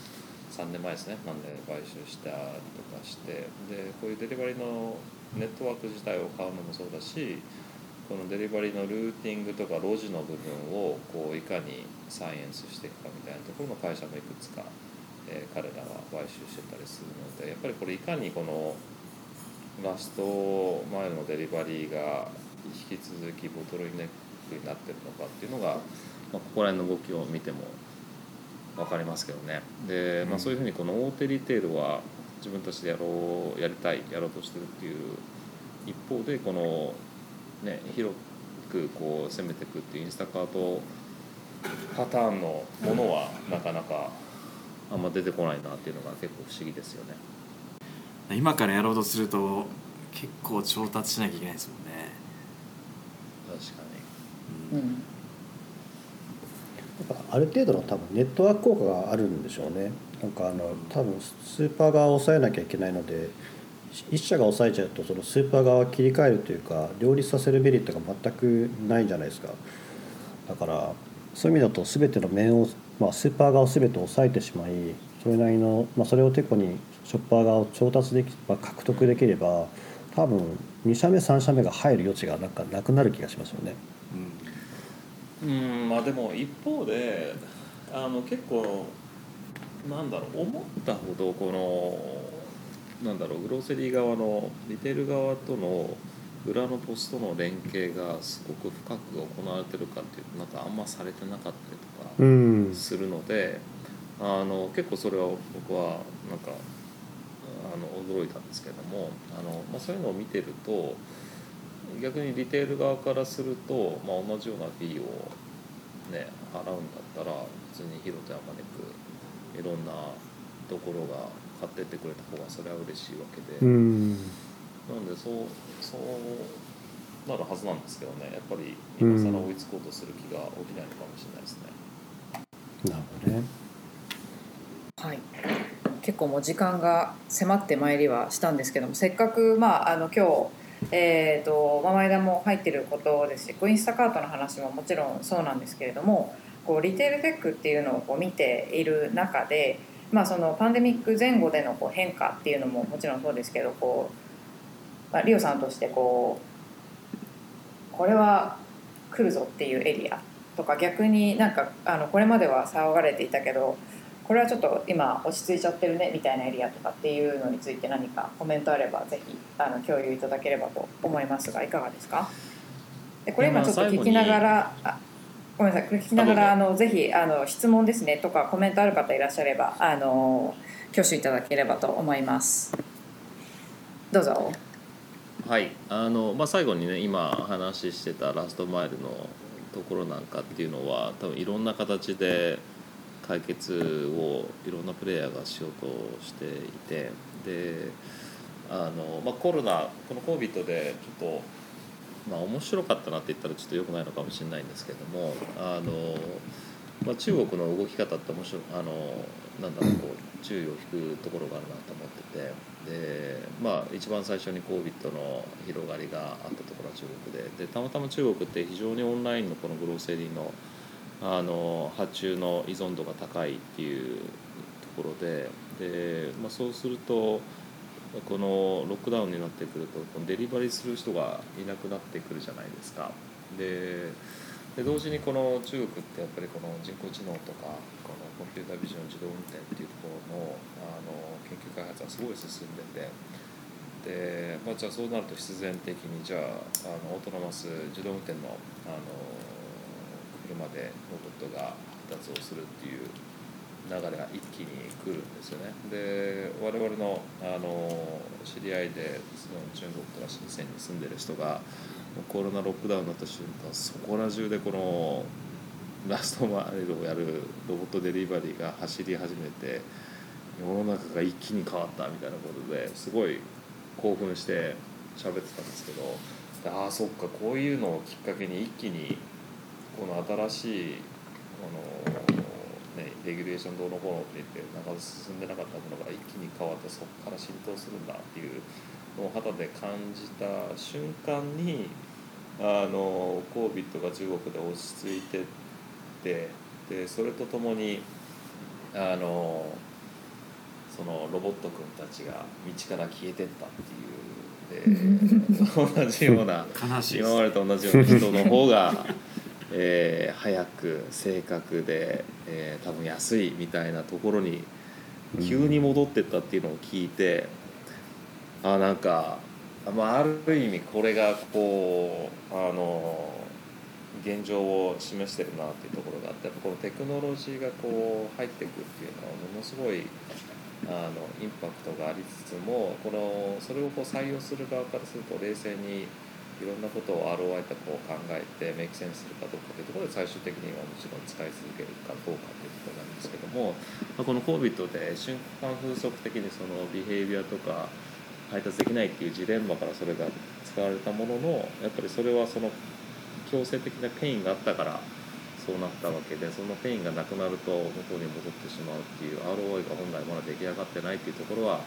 A: 3年前ですね。なんで買収したりとかして。でこういうデリバリーのネットワーク自体を買うのもそうだしこのデリバリーのルーティングとか路地の部分をこういかにサイエンスしていくかみたいなところの会社もいくつか、えー彼らは買収してたりするのでやっぱりこれいかにこのラスト前のデリバリーが引き続きボトルネックになってるのかっていうのが、まあ、ここら辺の動きを見ても分かりますけどね。で、まあ、そういうふうにこの大手リテールは自分たちでやろうやりたいやろうとしてるっていう一方でこのね広くこう攻めていくっていうインスタカートパターンのものはなかなかあんま出てこないなっていうのが結構不思議ですよね。
D: 今からやろうとすると結構調達しなきゃいけないですもんね、
A: 確か
C: う
A: に
C: ん。
B: やっぱある程度の多分ネットワーク効果があるんでしょうねなんかあの多分スーパー側を抑えなきゃいけないので一社が抑えちゃうとそのスーパー側を切り替えるというか両立させるメリットが全くないんじゃないですかだからそういう意味だと全ての面を、まあ、スーパー側を全て抑えてしまいそれなりの、まあ、それをてこにショッパー側を調達でき、まあ、獲得できれば多分2社目3社目が入る余地がなんかなくなる気がしますよね。
A: うんまあでも一方であの結構なんだろう思ったほどこのなんだろうグローセリー側のリテール側との裏のポストの連携がすごく深く行われてるかっていうとなんかあんまされてなかったりとか
B: うん。
A: するので、あの結構それは僕はなんかあの驚いたんですけどもあの、まあ、そういうのを見てると逆にリテール側からすると、まあ、同じようなフィーを、ね、払うんだったら普通に広手あまねくいろんなところが買ってってくれた方がそれは嬉しいわけで、
B: うん。
A: なんでそうそうなるはずなんですけどね。やっぱり今更追いつこうとする気が起きないのかもしれないですね。
B: なるほどね。
C: はい、結構もう時間が迫ってまいりはしたんですけどもせっかく、まあ、あの今日、えーと前田も入ってることですしこうインスタカートの話ももちろんそうなんですけれどもこうリテールテックっていうのをこう見ている中で、まあ、そのパンデミック前後でのこう変化っていうのももちろんそうですけどこう、まあ、リオさんとしてこうこれは来るぞっていうエリアとか逆になんかあのこれまでは騒がれていたけどこれはちょっと今落ち着いちゃってるねみたいなエリアとかっていうのについて何かコメントあればぜひあの共有いただければと思いますがいかがですか？でこれ今ちょっと聞きながらあごめんなさい。これ聞きながらあのぜひあの質問ですねとかコメントある方いらっしゃればあの挙手いただければと思います。どうぞ。
A: はい。あのまあ、最後にね今話してたラストマイルのところなんかっていうのは多分いろんな形で解決をいろんなプレイヤーがしようとしていてであの、まあ、コロナこの COVID でちょっと、まあ、面白かったなって言ったらちょっと良くないのかもしれないんですけどもあの、まあ、中国の動き方って面白いあのなんだろうこう注意を引くところがあるなと思ってて。でまあ一番最初に COVID の広がりがあったところは中国ででたまたま中国って非常にオンラインのこのグローセリーのあの発注の依存度が高いっていうところでで、まあ、そうするとこのロックダウンになってくるとこのデリバリーする人がいなくなってくるじゃないですか。でで同時にこの中国ってやっぱりこの人工知能とかこのコンピュータービジョン自動運転っていうところのあの研究開発がすごい進んでてで、まあ、じゃあそうなると必然的にじゃああのオートノマス自動運転のあの車でロボットが発達をするっていう流れが一気に来るんですよね。で我々のあの知り合いでその中国とか深センに住んでる人がコロナロックダウンになった瞬間そこら中でこのラストマイルをやるロボットデリバリーが走り始めて世の中が一気に変わったみたいなことですごい興奮して喋ってたんですけどああそっかこういうのをきっかけに一気にこの新しいこの、ね、レギュレーションどうのこうのって言ってなかなか進んでなかったものが一気に変わってそこから浸透するんだっていうのを肌で感じた瞬間にあの COVID が中国で落ち着いてってでそれとともにあのそのロボット君たちが道から消えてったっていうで 同じような
D: 悲しい。です
A: 今までと同じような人の方が、えー早く正確で、えー多分安いみたいなところに急に戻ってったっていうのを聞いて、あなんか、まあ、ある意味これがこうあの現状を示してるなっていうところがあってやっぱこのテクノロジーがこう入っていくっていうのはものすごいあのインパクトがありつつもこのそれをこう採用する側からすると冷静にいろんなことを ROI とこう考えて make sense するかどうかというところで最終的にはもちろん使い続けるかどうかというところなんですけども、ま、この COVID で瞬間風速的にその behavior とか配達できないっていうジレンマからそれが使われたもののやっぱりそれはその強制的な pain があったからそうなったわけでその pain がなくなると元に戻ってしまうっていう ROI が本来まだ出来上がってないっていうところは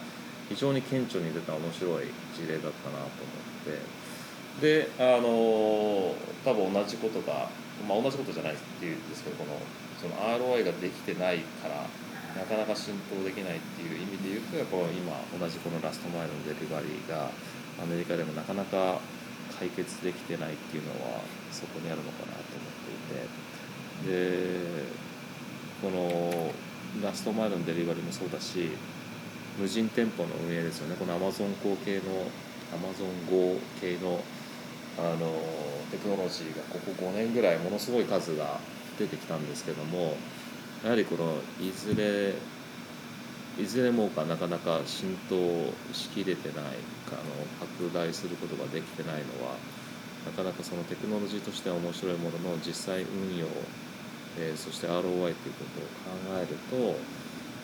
A: 非常に顕著に出た面白い事例だったなと思ってであの多分同じことが、まあ、同じことじゃないっていうんですけどこのその ROI ができてないからなかなか浸透できないっていう意味で言うとこの今同じこのラストマイルのデリバリーがアメリカでもなかなか解決できてないっていうのはそこにあるのかなと思っていて。でこのラストマイルのデリバリーもそうだし無人店舗の運営ですよね。このアマゾン系のアマゾン GO 系のあのテクノロジーがここ5年ぐらいものすごい数が出てきたんですけどもやはりこのいずれいずれもがなかなか浸透しきれてないあの拡大することができてないのはなかなかそのテクノロジーとしては面白いものの実際運用、えー、そして ROI ということを考えると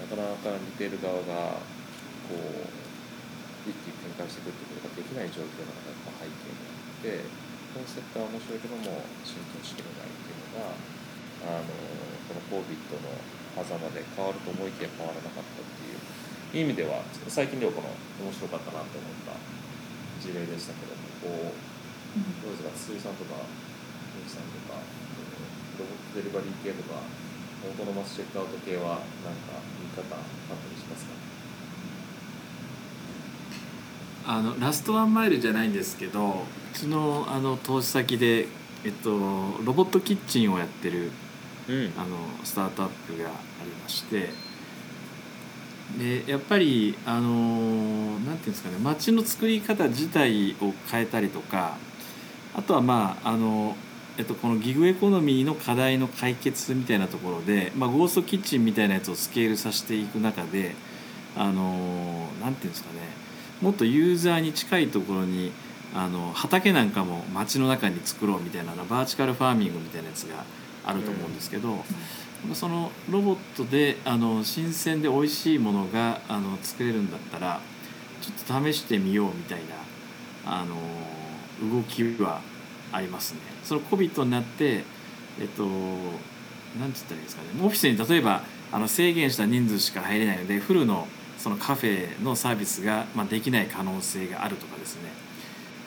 A: なかなかリテール側がこう一気に展開していくってことができない状況なのがやっぱ背景にあってコンセプトは面白いけども浸透しきれないっていうのがあのこの COVID の狭間で変わると思いきや変わらなかったっていう意味では最近ではこの面白かったなと思った事例でしたけどもこうどうですか筒井さんとかみさんとかロボットデリバリー系とかオートノマスチェックアウト系は何か見方あったりしますか？
D: あのラストワンマイルじゃないんですけどちのあの投資先で、えっと、ロボットキッチンをやってる
A: うん。
D: あのスタートアップがありましてでやっぱりあのなんていうんですかね街の作り方自体を変えたりとかあとはまああの、えっと、このギグエコノミーの課題の解決みたいなところで、まあ、ゴーストキッチンみたいなやつをスケールさせていく中であのなんていうんですかねもっとユーザーに近いところにあの畑なんかも街の中に作ろうみたいなバーチカルファーミングみたいなやつがあると思うんですけど、そのロボットであの新鮮で美味しいものがあの作れるんだったらちょっと試してみようみたいなあの動きはありますね。その COVID になってえっとなんつったらいいですかね。オフィスに例えばあの制限した人数しか入れないのでフルのそのカフェのサービスが、まあ、できない可能性があるとかですね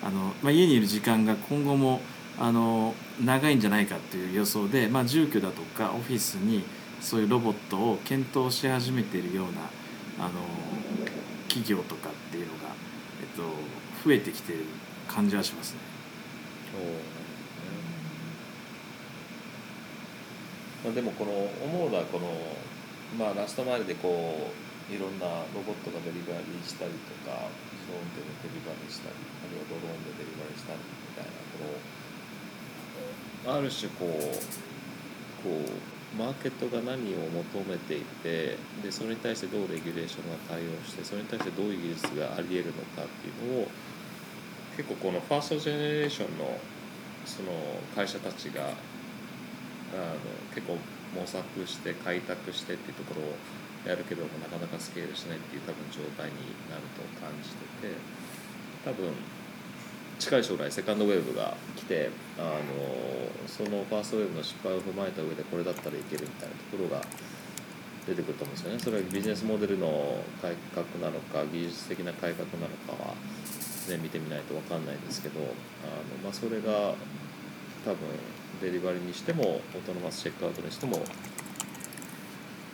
D: あの、まあ、家にいる時間が今後もあの長いんじゃないかっていう予想で、まあ、住居だとかオフィスにそういうロボットを検討し始めているようなあの企業とかっていうのが、えっと、増えてきている感じはしますね。
A: まあ、でもこの思うのはこの、まあ、ラストマイルでこういろんなロボットがデリバリーしたりとか自動運転でデリバリーしたりあるいはドローンでデリバリーしたみたいなこのある種こうこうマーケットが何を求めていてでそれに対してどうレギュレーションが対応してそれに対してどういう技術がありえるのかっていうのを結構このファーストジェネレーションのその会社たちがあの結構模索して開拓してっていうところをやるけどもなかなかスケールしないっていう多分状態になると感じてて多分近い将来セカンドウェーブが来てあのそのファーストウェーブの失敗を踏まえた上でこれだったらいけるみたいなところが出てくると思うんですよねそれはビジネスモデルの改革なのか技術的な改革なのかは、ね、見てみないと分かんないですけどあの、まあ、それが多分デリバリーにしてもオートノマスチェックアウトにしても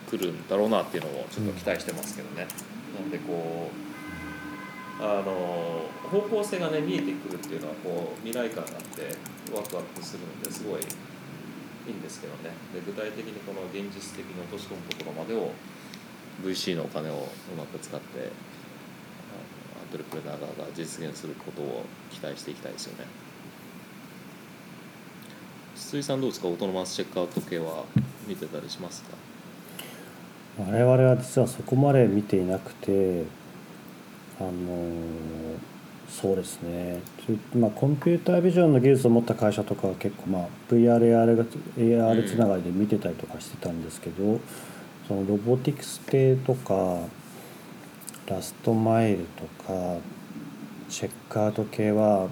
A: 来るんだろうなっていうのをちょっと期待してますけどね。なんでこうあの方向性がね見えてくるっていうのはこう未来感があってワクワクするのですごいいいんですけどね。で具体的にこの現実的に落とし込むところまでを VC のお金をうまく使ってあのアントレプレナー側が実現することを期待していきたいですよね。筒井さんどうですか？オートノマスチェックアウト系は見てたりしますか？
B: 我々は実はそこまで見ていなくてあのそうですね、まあ、コンピュータービジョンの技術を持った会社とかは結構、まあ、VRAR AR つながりで見てたりとかしてたんですけど、そのロボティクス系とかラストマイルとかチェックアウト系は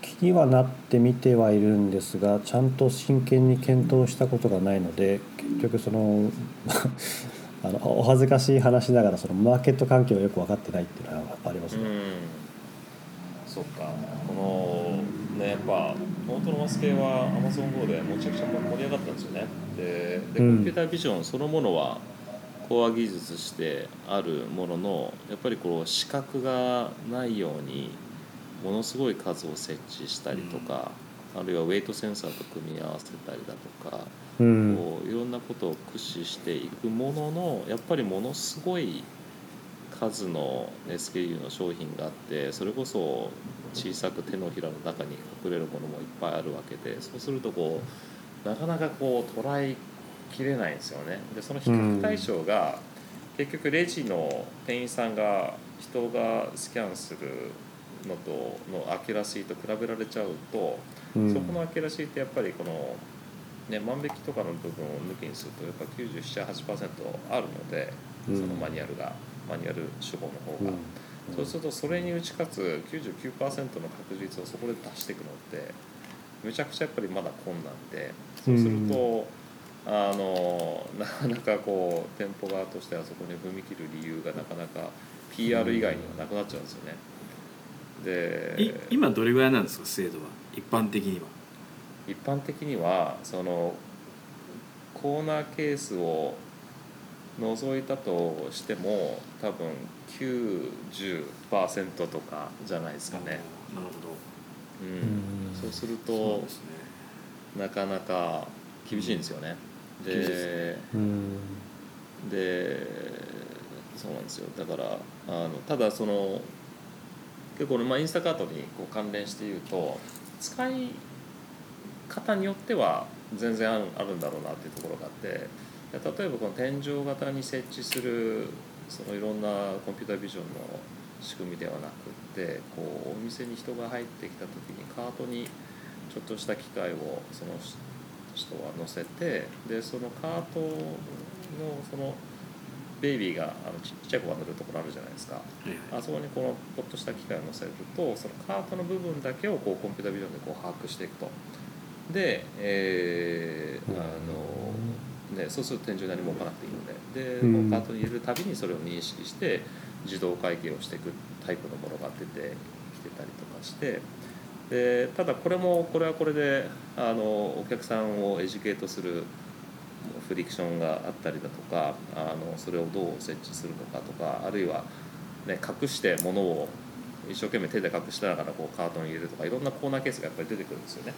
B: 気にはなってみてはいるんですがちゃんと真剣に検討したことがないので結局そのあのお恥ずかしい話ながらそのマーケット環境がよく分かってないっていうのはやっぱありますね。
A: うん。そっか。このねやっぱオートノマス系は AmazonGo でめちゃくちゃ盛り上がったんですよね。ででコ
B: うん。
A: ンピュータービジョンそのものはコア技術としてあるもののやっぱりこう視覚がないようにものすごい数を設置したりとか、あるいはウェイトセンサーと組み合わせたりだとか、
B: うん
A: こういろんなことを駆使していくもののやっぱりものすごい数の SKU の商品があってそれこそ小さく手のひらの中に隠れるものもいっぱいあるわけでそうするとこうなかなかこう捉えきれないんですよね。でその比較対象が結局レジの店員さんが人がスキャンするのとの accuracy と比べられちゃうと、
B: うん
A: そこの accuracy ってやっぱりこの、ね、万引きとかの部分を抜きにするとやっぱ97.8%あるので、
B: うん。
A: そのマニュアルがマニュアル手法の方が、
B: うん。
A: そうするとそれに打ち勝つ99%の確率をそこで出していくのってめちゃくちゃやっぱりまだ困難でそうすると、あの なかなかこう店舗側としてはそこに踏み切る理由がなかなか PR 以外にはなくなっちゃうんですよね。で
D: い今どれぐらいなんですか精度は？一般的には
A: 一般的にはそのコーナーケースを除いたとしても多分90%とかじゃないですかね、
D: なる
A: うん。
B: うん。
A: そうすると
D: ね。
A: なかなか厳しいんですよね、
D: 厳しいで
A: で
B: うん。
A: でそうなんですよ。だからあのただその結構ね、まあ、インスタカートにこう関連して言うと使い方によっては全然あるあるんだろうなっていうところがあって例えばこの天井型に設置するそのいろんなコンピュータービジョンの仕組みではなくってこうお店に人が入ってきた時にカートにちょっとした機械をその人は乗せてでそのカートのそのベイビーがあのちっちゃい子が乗るところあるじゃないですか。あそこにこのポッとした機械を乗せるとそのカートの部分だけをこうコンピュータービジョンでこう把握していくとで、えーあのね、そうすると天井に何も置かなくていいので。で、
B: うん。
A: カートに入れるたびにそれを認識して自動会計をしていくタイプのものが出てきてたりとかして。でただこれもこれはこれであのお客さんをエデュケートするフリクションがあったりだとかあのそれをどう設置するのかとかあるいは、ね、隠して物を一生懸命手で隠しながらこうカートに入れるとかいろんなコーナーケースがやっぱり出てくるんですよね。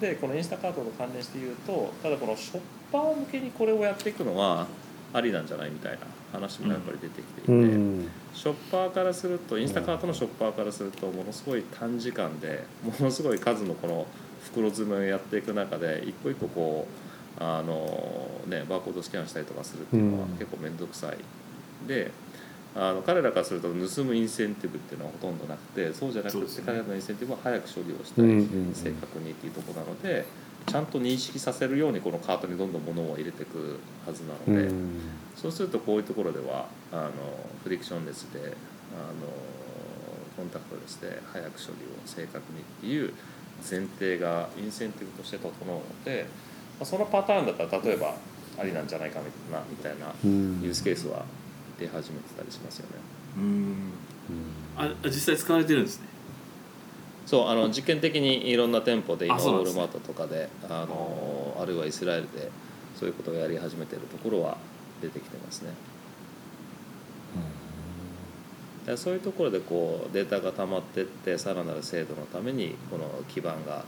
A: でこのインスタカートと関連して言うとただこのショッパー向けにこれをやっていくのはありなんじゃないみたいな話もやっぱり出てきていて、
B: うん。
A: ショッパーからするとインスタカートのショッパーからするとものすごい短時間でものすごい数のこの袋詰めをやっていく中で一個一個こうあの、ね、バーコードスキャンしたりとかするっていうのは
B: うん。
A: 結構面倒くさい。であの彼らからすると盗むインセンティブっていうのはほとんどなくてそうじゃなくて、彼らのインセンティブは早く処理をしたい、
B: うんうんうん。
A: 正確にっていうところなのでちゃんと認識させるようにこのカートにどんどん物を入れていくはずなので。
B: うん。
A: そうするとこういうところではあのフリクションレスであのコンタクトレスで早く処理を正確にっていう前提がインセンティブとして整うので、まあ、そのパターンだったら例えばありなんじゃないかみたいなみたいな
B: うん。
A: ユースケースは出始めてたりしますよね。
D: うん。あ実際使われてるんですね。
A: そうあの実験的にいろんな店舗で今
D: あそうなんですね。
A: ウォールマートとかであのあるいはイスラエルでそういうことをやり始めてるところは出てきてますね。だからそういうところでこうデータが溜まってってさらなる精度のためにこの基盤が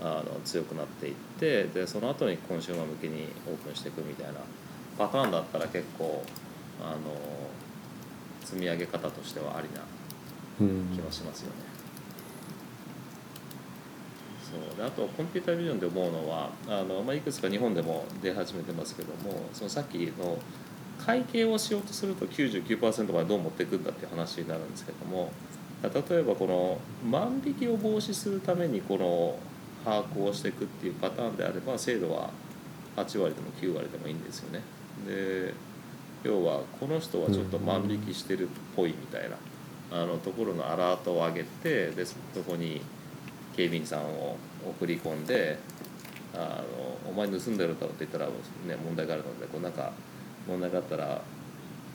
A: あの強くなっていってでその後にコンシューマー向けにオープンしていくみたいなパターンだったら結構あの積み上げ方としてはありな
B: うん
A: 気はしますよね。そうであとコンピュータービジョンで思うのはあの、まあ、いくつか日本でも出始めてますけどもそのさっきの会計をしようとすると99%までどう持っていくんだっていう話になるんですけども例えばこの万引きを防止するためにこの把握をしていくっていうパターンであれば精度は8割でも9割でもいいんですよね。で要はこの人はちょっと万引きしてるっぽいみたいなあのところのアラートを上げてでそこに警備員さんを送り込んで「あのお前盗んでるだろ」って言ったら、ね、問題があるのでこうなんか問題があったら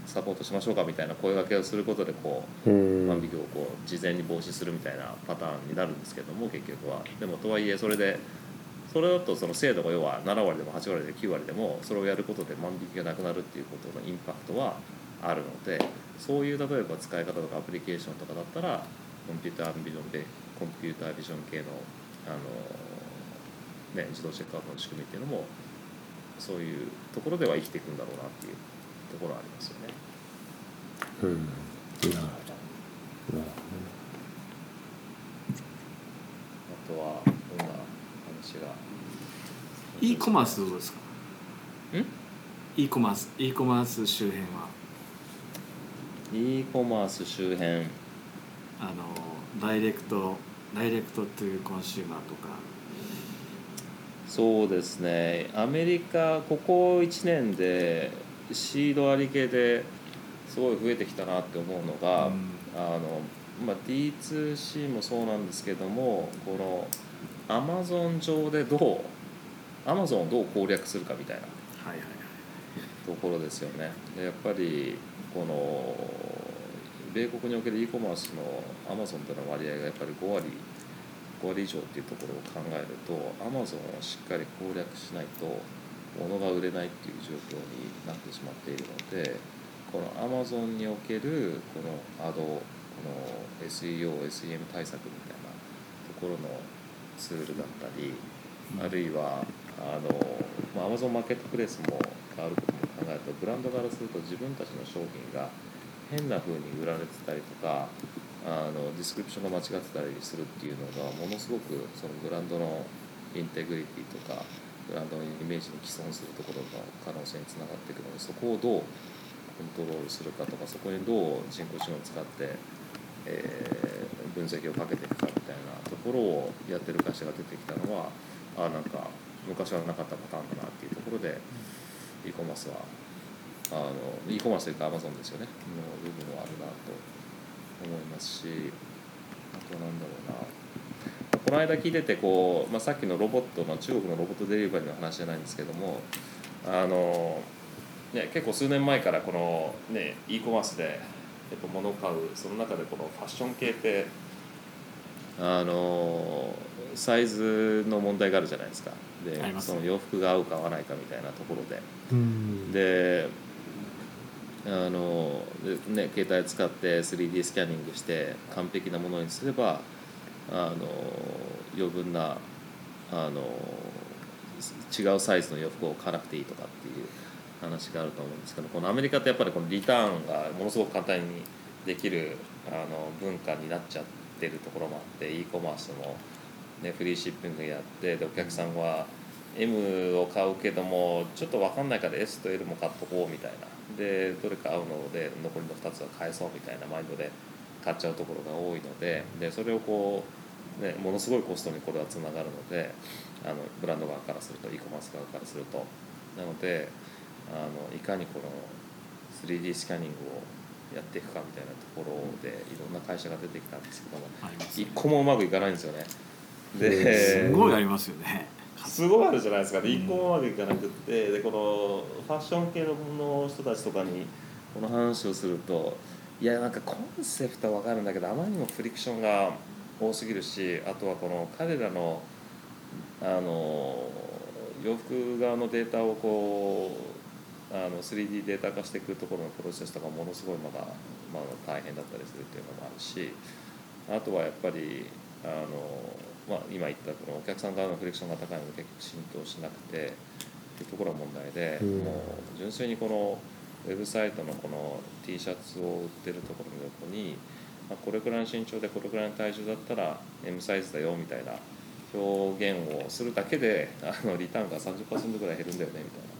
A: サポートしましょうかみたいな声掛けをすることでこう
B: うん。
A: 万引きをこう事前に防止するみたいなパターンになるんですけども結局は。でもとはいえそれでそれだとその精度が要は7割でも8割でも9割でもそれをやることで万引きがなくなるっていうことのインパクトはあるのでそういう例えば使い方とかアプリケーションとかだったらコンピュータービジョンでコンピュータービジョン系のあの、ね、自動チェックアウトの仕組みっていうのもそういうところでは生きていくんだろうなっていうところはありますよね。
B: うん。なるほど。なる
A: あとはどんな話が。
D: E コマースどうですか？
A: ん
D: e コマース e コマース周辺は。
A: E コマース周辺。
D: あのダイレクトダイレクトというコンシューマーとか。
A: そうですね。アメリカここ1年でシードあり系ですごい増えてきたなって思うのが、
D: うん。
A: あのまあ、D2C もそうなんですけどもこのアマゾン上でどうアマゾンをどう攻略するかみたいなところですよね。でやっぱりこの米国における e コマースのアマゾンとの割合がやっぱり5割5割以上っていうところを考えるとアマゾンをしっかり攻略しないと物が売れないっていう状況になってしまっているのでこのアマゾンにおけるこのアドこの SEO、SEM 対策みたいなところのツールだったりあるいはあの、まあ、Amazon マーケットプレイスも変わることも考えるとブランドからすると自分たちの商品が変な風に売られてたりとかあの description が間違ってたりするっていうのがものすごくそのブランドの integrity とかブランドのイメージに毀損するところの可能性につながっていくのでそこをどうコントロールするかとかそこにどう人工知能を使って、えー分析をかけていくかところをやってる会社が出てきたのはあなんか昔はなかったパターンだなっていうところで e コマースはあの e コマースというか Amazon ですよね。の部分はあるなと思いますしあとなんだろうな。この間聞いててこう、まあ、さっきのロボットの中国のロボットデリバリーの話じゃないんですけどもあの、ね、結構数年前からこの、ね、e コマースでやっぱ物を買うその中でこのファッション系ってあのサイズの問題があるじゃないですか。で
D: あります
A: その洋服が合うか合わないかみたいなところで。
B: うん。
A: であのでね携帯使って 3D スキャニングして完璧なものにすればあの余分なあの違うサイズの洋服を買わなくていいとかっていう話があると思うんですけどこのアメリカってやっぱりこのリターンがものすごく簡単にできるあの文化になっちゃってるところもあって e コマースも、ね、フリーシッピングやってでお客さんは M を買うけどもちょっと分かんないから S と L も買っとこうみたいな。でどれか合うので残りの2つは返そうみたいなマインドで買っちゃうところが多いのででそれをこう、ね、ものすごいコストにこれはつながるのであのブランド側からすると e コマース側からすると。なのであのいかにこの 3D スキャニングをやっていくかみたいなところでいろんな会社が出てきたんですけども一個もうまくいかないんですよね。です
D: ごいありますよね。
A: すごいあるじゃないですか、で一個もうまくいかなくってでこのファッション系の人たちとかにこの話をするといやなんかコンセプトは分かるんだけどあまりにもフリクションが多すぎるしあとはこの彼らのあの洋服側のデータをこうあの 3D データ化していくところのプロセスとかものすごいまだまだ大変だったりするっていうのもあるしあとはやっぱりあの、まあ、今言ったこのお客さん側のフリクションが高いので結局浸透しなくてっていうところが問題で、
B: うん。
A: もう純粋にこのウェブサイトのこの T シャツを売ってるところの横に、まあ、これくらいの身長でこれくらいの体重だったら M サイズだよみたいな表現をするだけであのリターンが30%ぐらい減るんだよねみたいな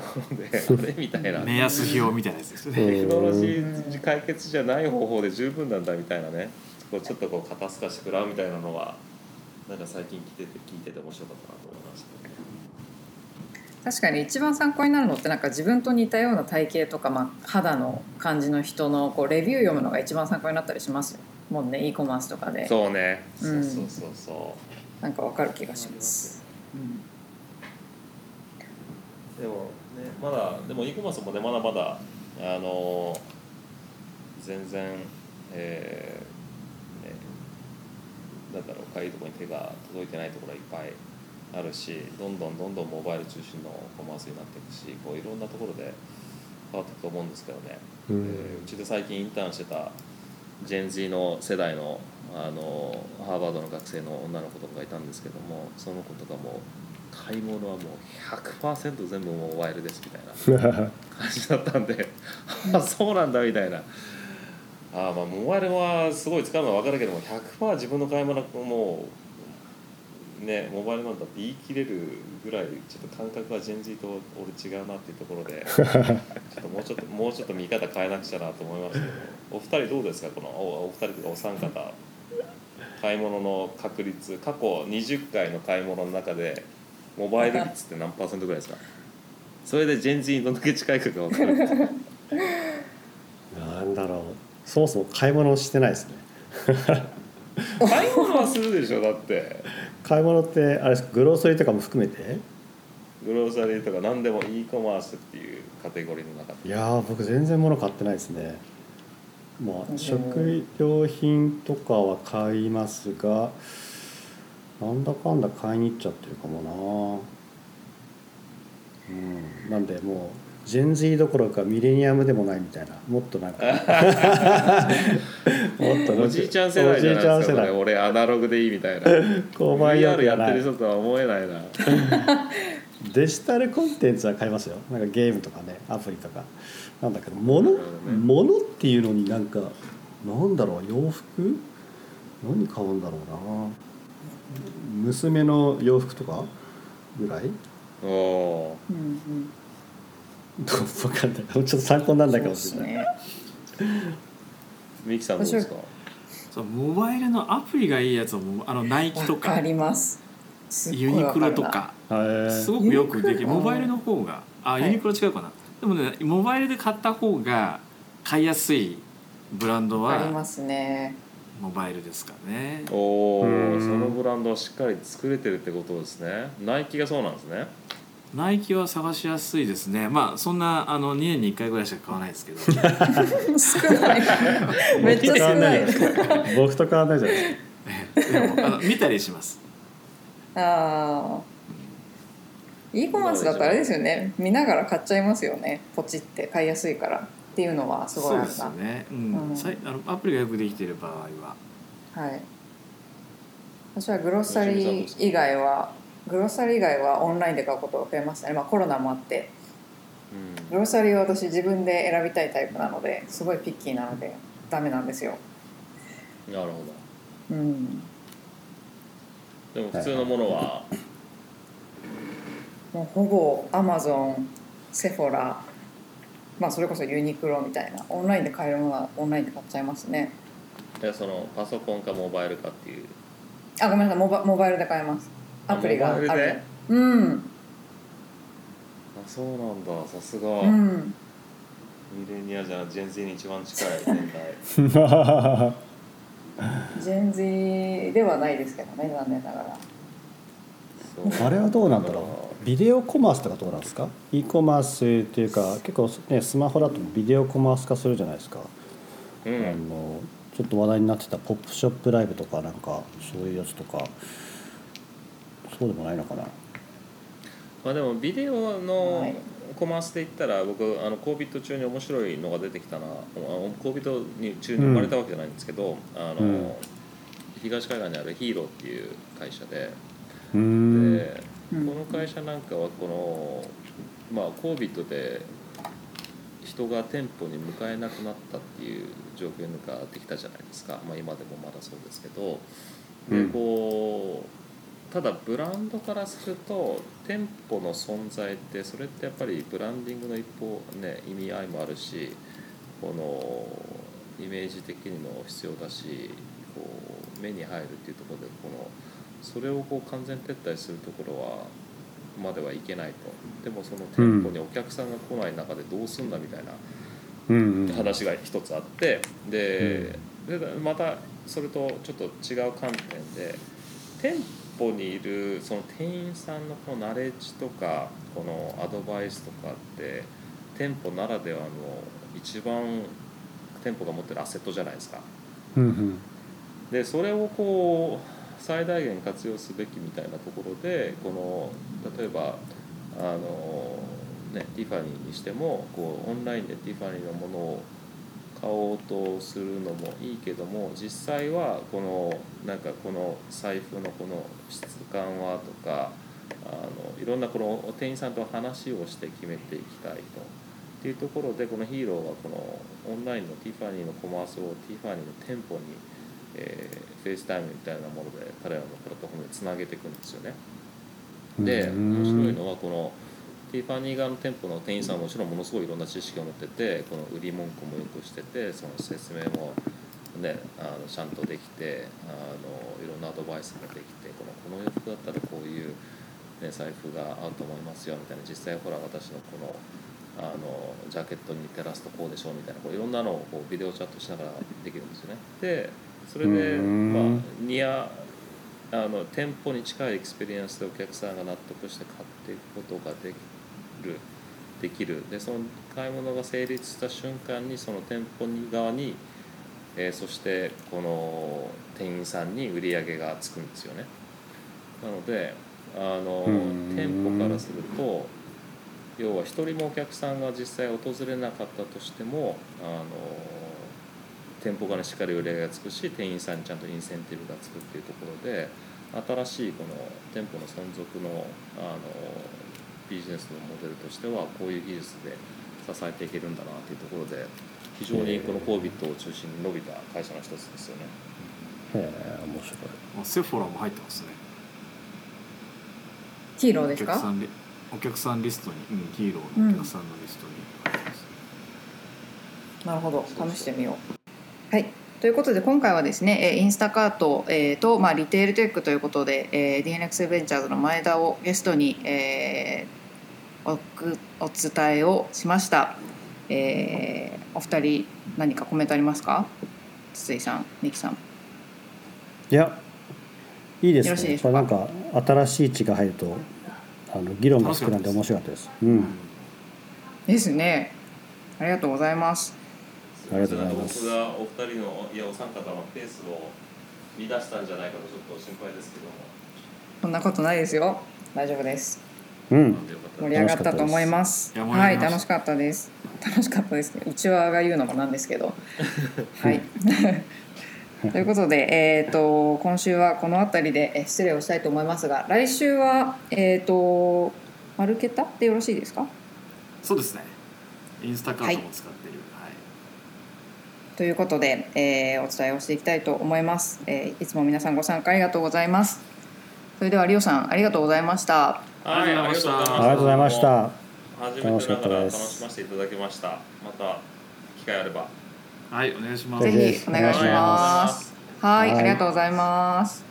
A: ところであれみたいな。
D: 目安表みたいなやつですよね。
A: テクノロジー解決じゃない方法で十分なんだみたいなね。こうちょっとこう肩透かして食らうみたいなのはなんか最近聞いてて聞いてて面白かったなと思いましたね。
C: 確かに一番参考になるのってなんか自分と似たような体型とか、まあ、肌の感じの人のこうレビュー読むのが一番参考になったりしますよ。もうね。E コマースとかで。
A: そうね、
C: うん
A: そうそうそうそう。
C: なんかわかる気がします、うん。
A: でもねまだでも e コマースもねまだまだあの全然えーねなんだろうかゆいところに手が届いてないところがいっぱいあるしどんどんどんどんモバイル中心のコマースになっていくしこういろんなところで変わっていくと思うんですけどね、
B: う
A: うんうちで最近インターンしてたジェン Z の世代のあのハーバードの学生の女の子とかがいたんですけどもその子とかも買い物はもう100%全部モバイルですみたいな 感じだったんであそうなんだみたいな。あまあモバイルはすごい使うのは分かるけども100%自分の買い物もうねモバイルなんだって言い切れるぐらいちょっと感覚はジェンと俺違うなっていうところで ちょっともうちょっともうちょっと見方変えなくちゃなと思いましたけどお二人どうですかこのおお二人とかお三方。買い物の確率過去20回の買い物の中でモバイル率って何パーセントぐらいですか？それでジェン Z にどんだけ近いかが分かる
B: なんだろう。そもそも買い物してないですね。
A: 買い物はするでしょだって。
B: 買い物ってあれですかグローソリーとかも含めて？
A: グローサリーとか何でも e コマースっていうカテゴリーの中で。
B: いやー僕全然物買ってないですね。ま
C: うん。
B: あ食料品とかは買いますがなんだかんだ買いに行っちゃってるかもな。うん。なんでもうジェン Z どころかミレニアムでもないみたいな。もっとなんか。もっと
A: おじいちゃん世代じゃないですか俺アナログでいいみたいな。
B: 購買意
A: VR やってる人とは思えないな。
B: デジタルコンテンツは買いますよ。なんかゲームとかねアプリとか。なんだけど物、
A: ね。
B: 物っていうのになんかなんだろう洋服？何買うんだろうな娘の洋服とかぐらい？
A: おお
C: うんうん
B: どう分かんない。ちょっと参考にならないかもしれない、
C: そうですね。
A: ミキさんどうですか？
D: そうモバイルのアプリがいいやつをもうあのナイキとか。
C: ります。
D: ユニクロとか。すごくよくできる。モバイルの方があ
C: はい。
D: ユニクロ違うかな、でもねモバイルで買った方が買いやすいブランドは
C: わかりますね
D: モバイルですからね。
A: おお
B: うん。
A: そのブランドはしっかり作れてるってことですね。ナイキがそうなんですね。
D: ナイキは探しやすいですね。まあそんなあの2年に1回ぐらいしか買わないですけど。
C: 少ない。めっちゃ少ない。
B: 僕と変わんないじゃないですか。
D: でもあの見たりします。
C: ああ e コマースだとあれですよね。見ながら買っちゃいますよね。ポチって。買いやすいからっていうのはすごい
D: そう
C: あるな。
D: ですよね、うん。
C: うん。
D: さいあのアプリがよくできている場合は
C: はい。私はグロッサリー以外はグロッサリー以外はオンラインで買うことが増えましたね、まあ、コロナもあって。グロッサリーは私自分で選びたいタイプなのですごいピッキーなのでダメなんですよ。
A: うんなるほ
C: うん。
A: どでも普通のものは？
C: もうほぼアマゾンセフォラまあそれこそユニクロみたいなオンラインで買えるものはオンラインで買っちゃいますね。
A: いやそのパソコンかモバイルかっていう。
C: あごめんなさいモバモバイルで買えます。アプリが。ある
A: モバイルで？
C: うん。
A: あそうなんだ。さすが、
C: うん。
A: ミレニアじゃジェン Z に一番近い年代
C: ジェンズではないですけどね残念ながら。
B: あれはどうなんだろう？ビデオコマースとかどうなんですか？e コマースっていうか結構ねスマホだとビデオコマース化するじゃないですか、
A: うん。
B: あのちょっと話題になってたポップショップライブとかなんかそういうやつとかそうでもないのかな？
A: まあでもビデオの
C: はい。
A: コマースで言ったら僕あの COVID 中に面白いのが出てきたな。あの COVID に中に生まれたわけじゃないんですけど、あの
B: うん。
A: 東海岸にあるヒーローっていう会社で、
B: うーん。
A: で
C: うん
A: この会社なんかはこのまあ COVID で人が店舗に向かえなくなったっていう状況ができたじゃないですか、まあ、今でもまだそうですけど。で
B: うん。
A: こうただブランドからすると店舗の存在ってそれってやっぱりブランディングの一方ね意味合いもあるしこのイメージ的にも必要だしこう目に入るっていうところでこのそれをこう完全撤退するところはまではいけないと。でもその店舗にお客さんが来ない中でどうすんだみたいな話が一つあって。ででまたそれとちょっと違う観点で店舗にいるその店員さんのこのナレッジとかこのアドバイスとかって店舗ならではの一番店舗が持ってるアセットじゃないですか。でそれをこう最大限活用すべきみたいなところでこの例えばあの、ね、ティファニーにしてもこうオンラインでティファニーのものを買おうとするのもいいけども実際はこのなんかこの財布のこの質感はとかあのいろんなこの店員さんと話をして決めていきたいと。っていうところでこの Hero はこのオンラインのティファニーのコマースをティファニーの店舗にえー、 FaceTime みたいなもので彼らのプラットフォームにつなげていくんですよね。で
B: うん
A: 面白いのはこのティファニー側の店舗の店員さんはもちろんものすごいいろんな知識を持っててこの売り文句もよくしててその説明も、ね、あのちゃんとできてあのいろんなアドバイスができてこのこの洋服だったらこういう、ね、財布が合うと思いますよみたいな実際ほら私のこのあのジャケットに照らすとこうでしょうみたいなこういろんなのをこうビデオチャットしながらできるんですよね。でそれで、
B: うん。
A: まあ、ニアあの店舗に近い experience でお客さんが納得して買っていくことができるできる。でその買い物が成立した瞬間にその店舗に側に、えーそしてこの店員さんに売り上げがつくんですよね。なのであの
B: うん。
A: 店舗からすると要は一人もお客さんが実際訪れなかったとしてもあの店舗側にしっかり売り上げがつくし店員さんにちゃんとインセンティブがつくっていうところで新しいこの店舗の存続のあのビジネスのモデルとしてはこういう技術で支えていけるんだなっていうところで非常にこの COVID を中心に伸びた会社の一つですよね。
B: へえ面白い。
D: あセフォラも入ってますね。
C: ヒーローですか？
D: お客さんリお客さんリストに、うん、ヒーローのお客さんのリストに入ってます、
C: なるほど。試してみようはい。ということで今回はですねえーインスタカート、えーと、まあ、リテールテックということで、えー、DNX ベンチャーズの前田をゲストに、えーお伝えをしました、えーお二人何かコメントありますか？筒井さん二木さん。
B: いやいいですね。やっぱなんか新しい血が入るとあの議論が膨らんで面白かったです。うん。
C: ですね。ありがとうございます
B: ありがとうございます
A: 僕がお二人のいやお三方のペースを乱したんじゃないかとちょっと心配ですけども
C: そんなことないですよ大丈夫です
B: うん
C: 盛り上がったと思います。
D: い
C: はい、楽しかったです。楽しかったですね。うちわが言うのもなんですけど。はい。ということで、えっ、と今週はこの辺りでえ失礼をしたいと思いますが、来週はえっ、とマルケタでよろしいですか？
D: そうですねインスタカートも使ってる、はい
C: ということで、えーお伝えをしていきたいと思います、えーいつも皆さんご参加ありがとうございます。それではリオさんありがとうございました。
A: はい、ありがとうございました。
B: ありがとうございました
A: 初めてながら
B: 楽しかった
A: 楽
B: です
A: しませていただきました。また機会あれば。
D: はいお願いします
C: ぜ
B: ぜ
C: ひ
B: お願いし
C: ま。
A: ます
C: はい、
B: はい
C: ありがとうございます。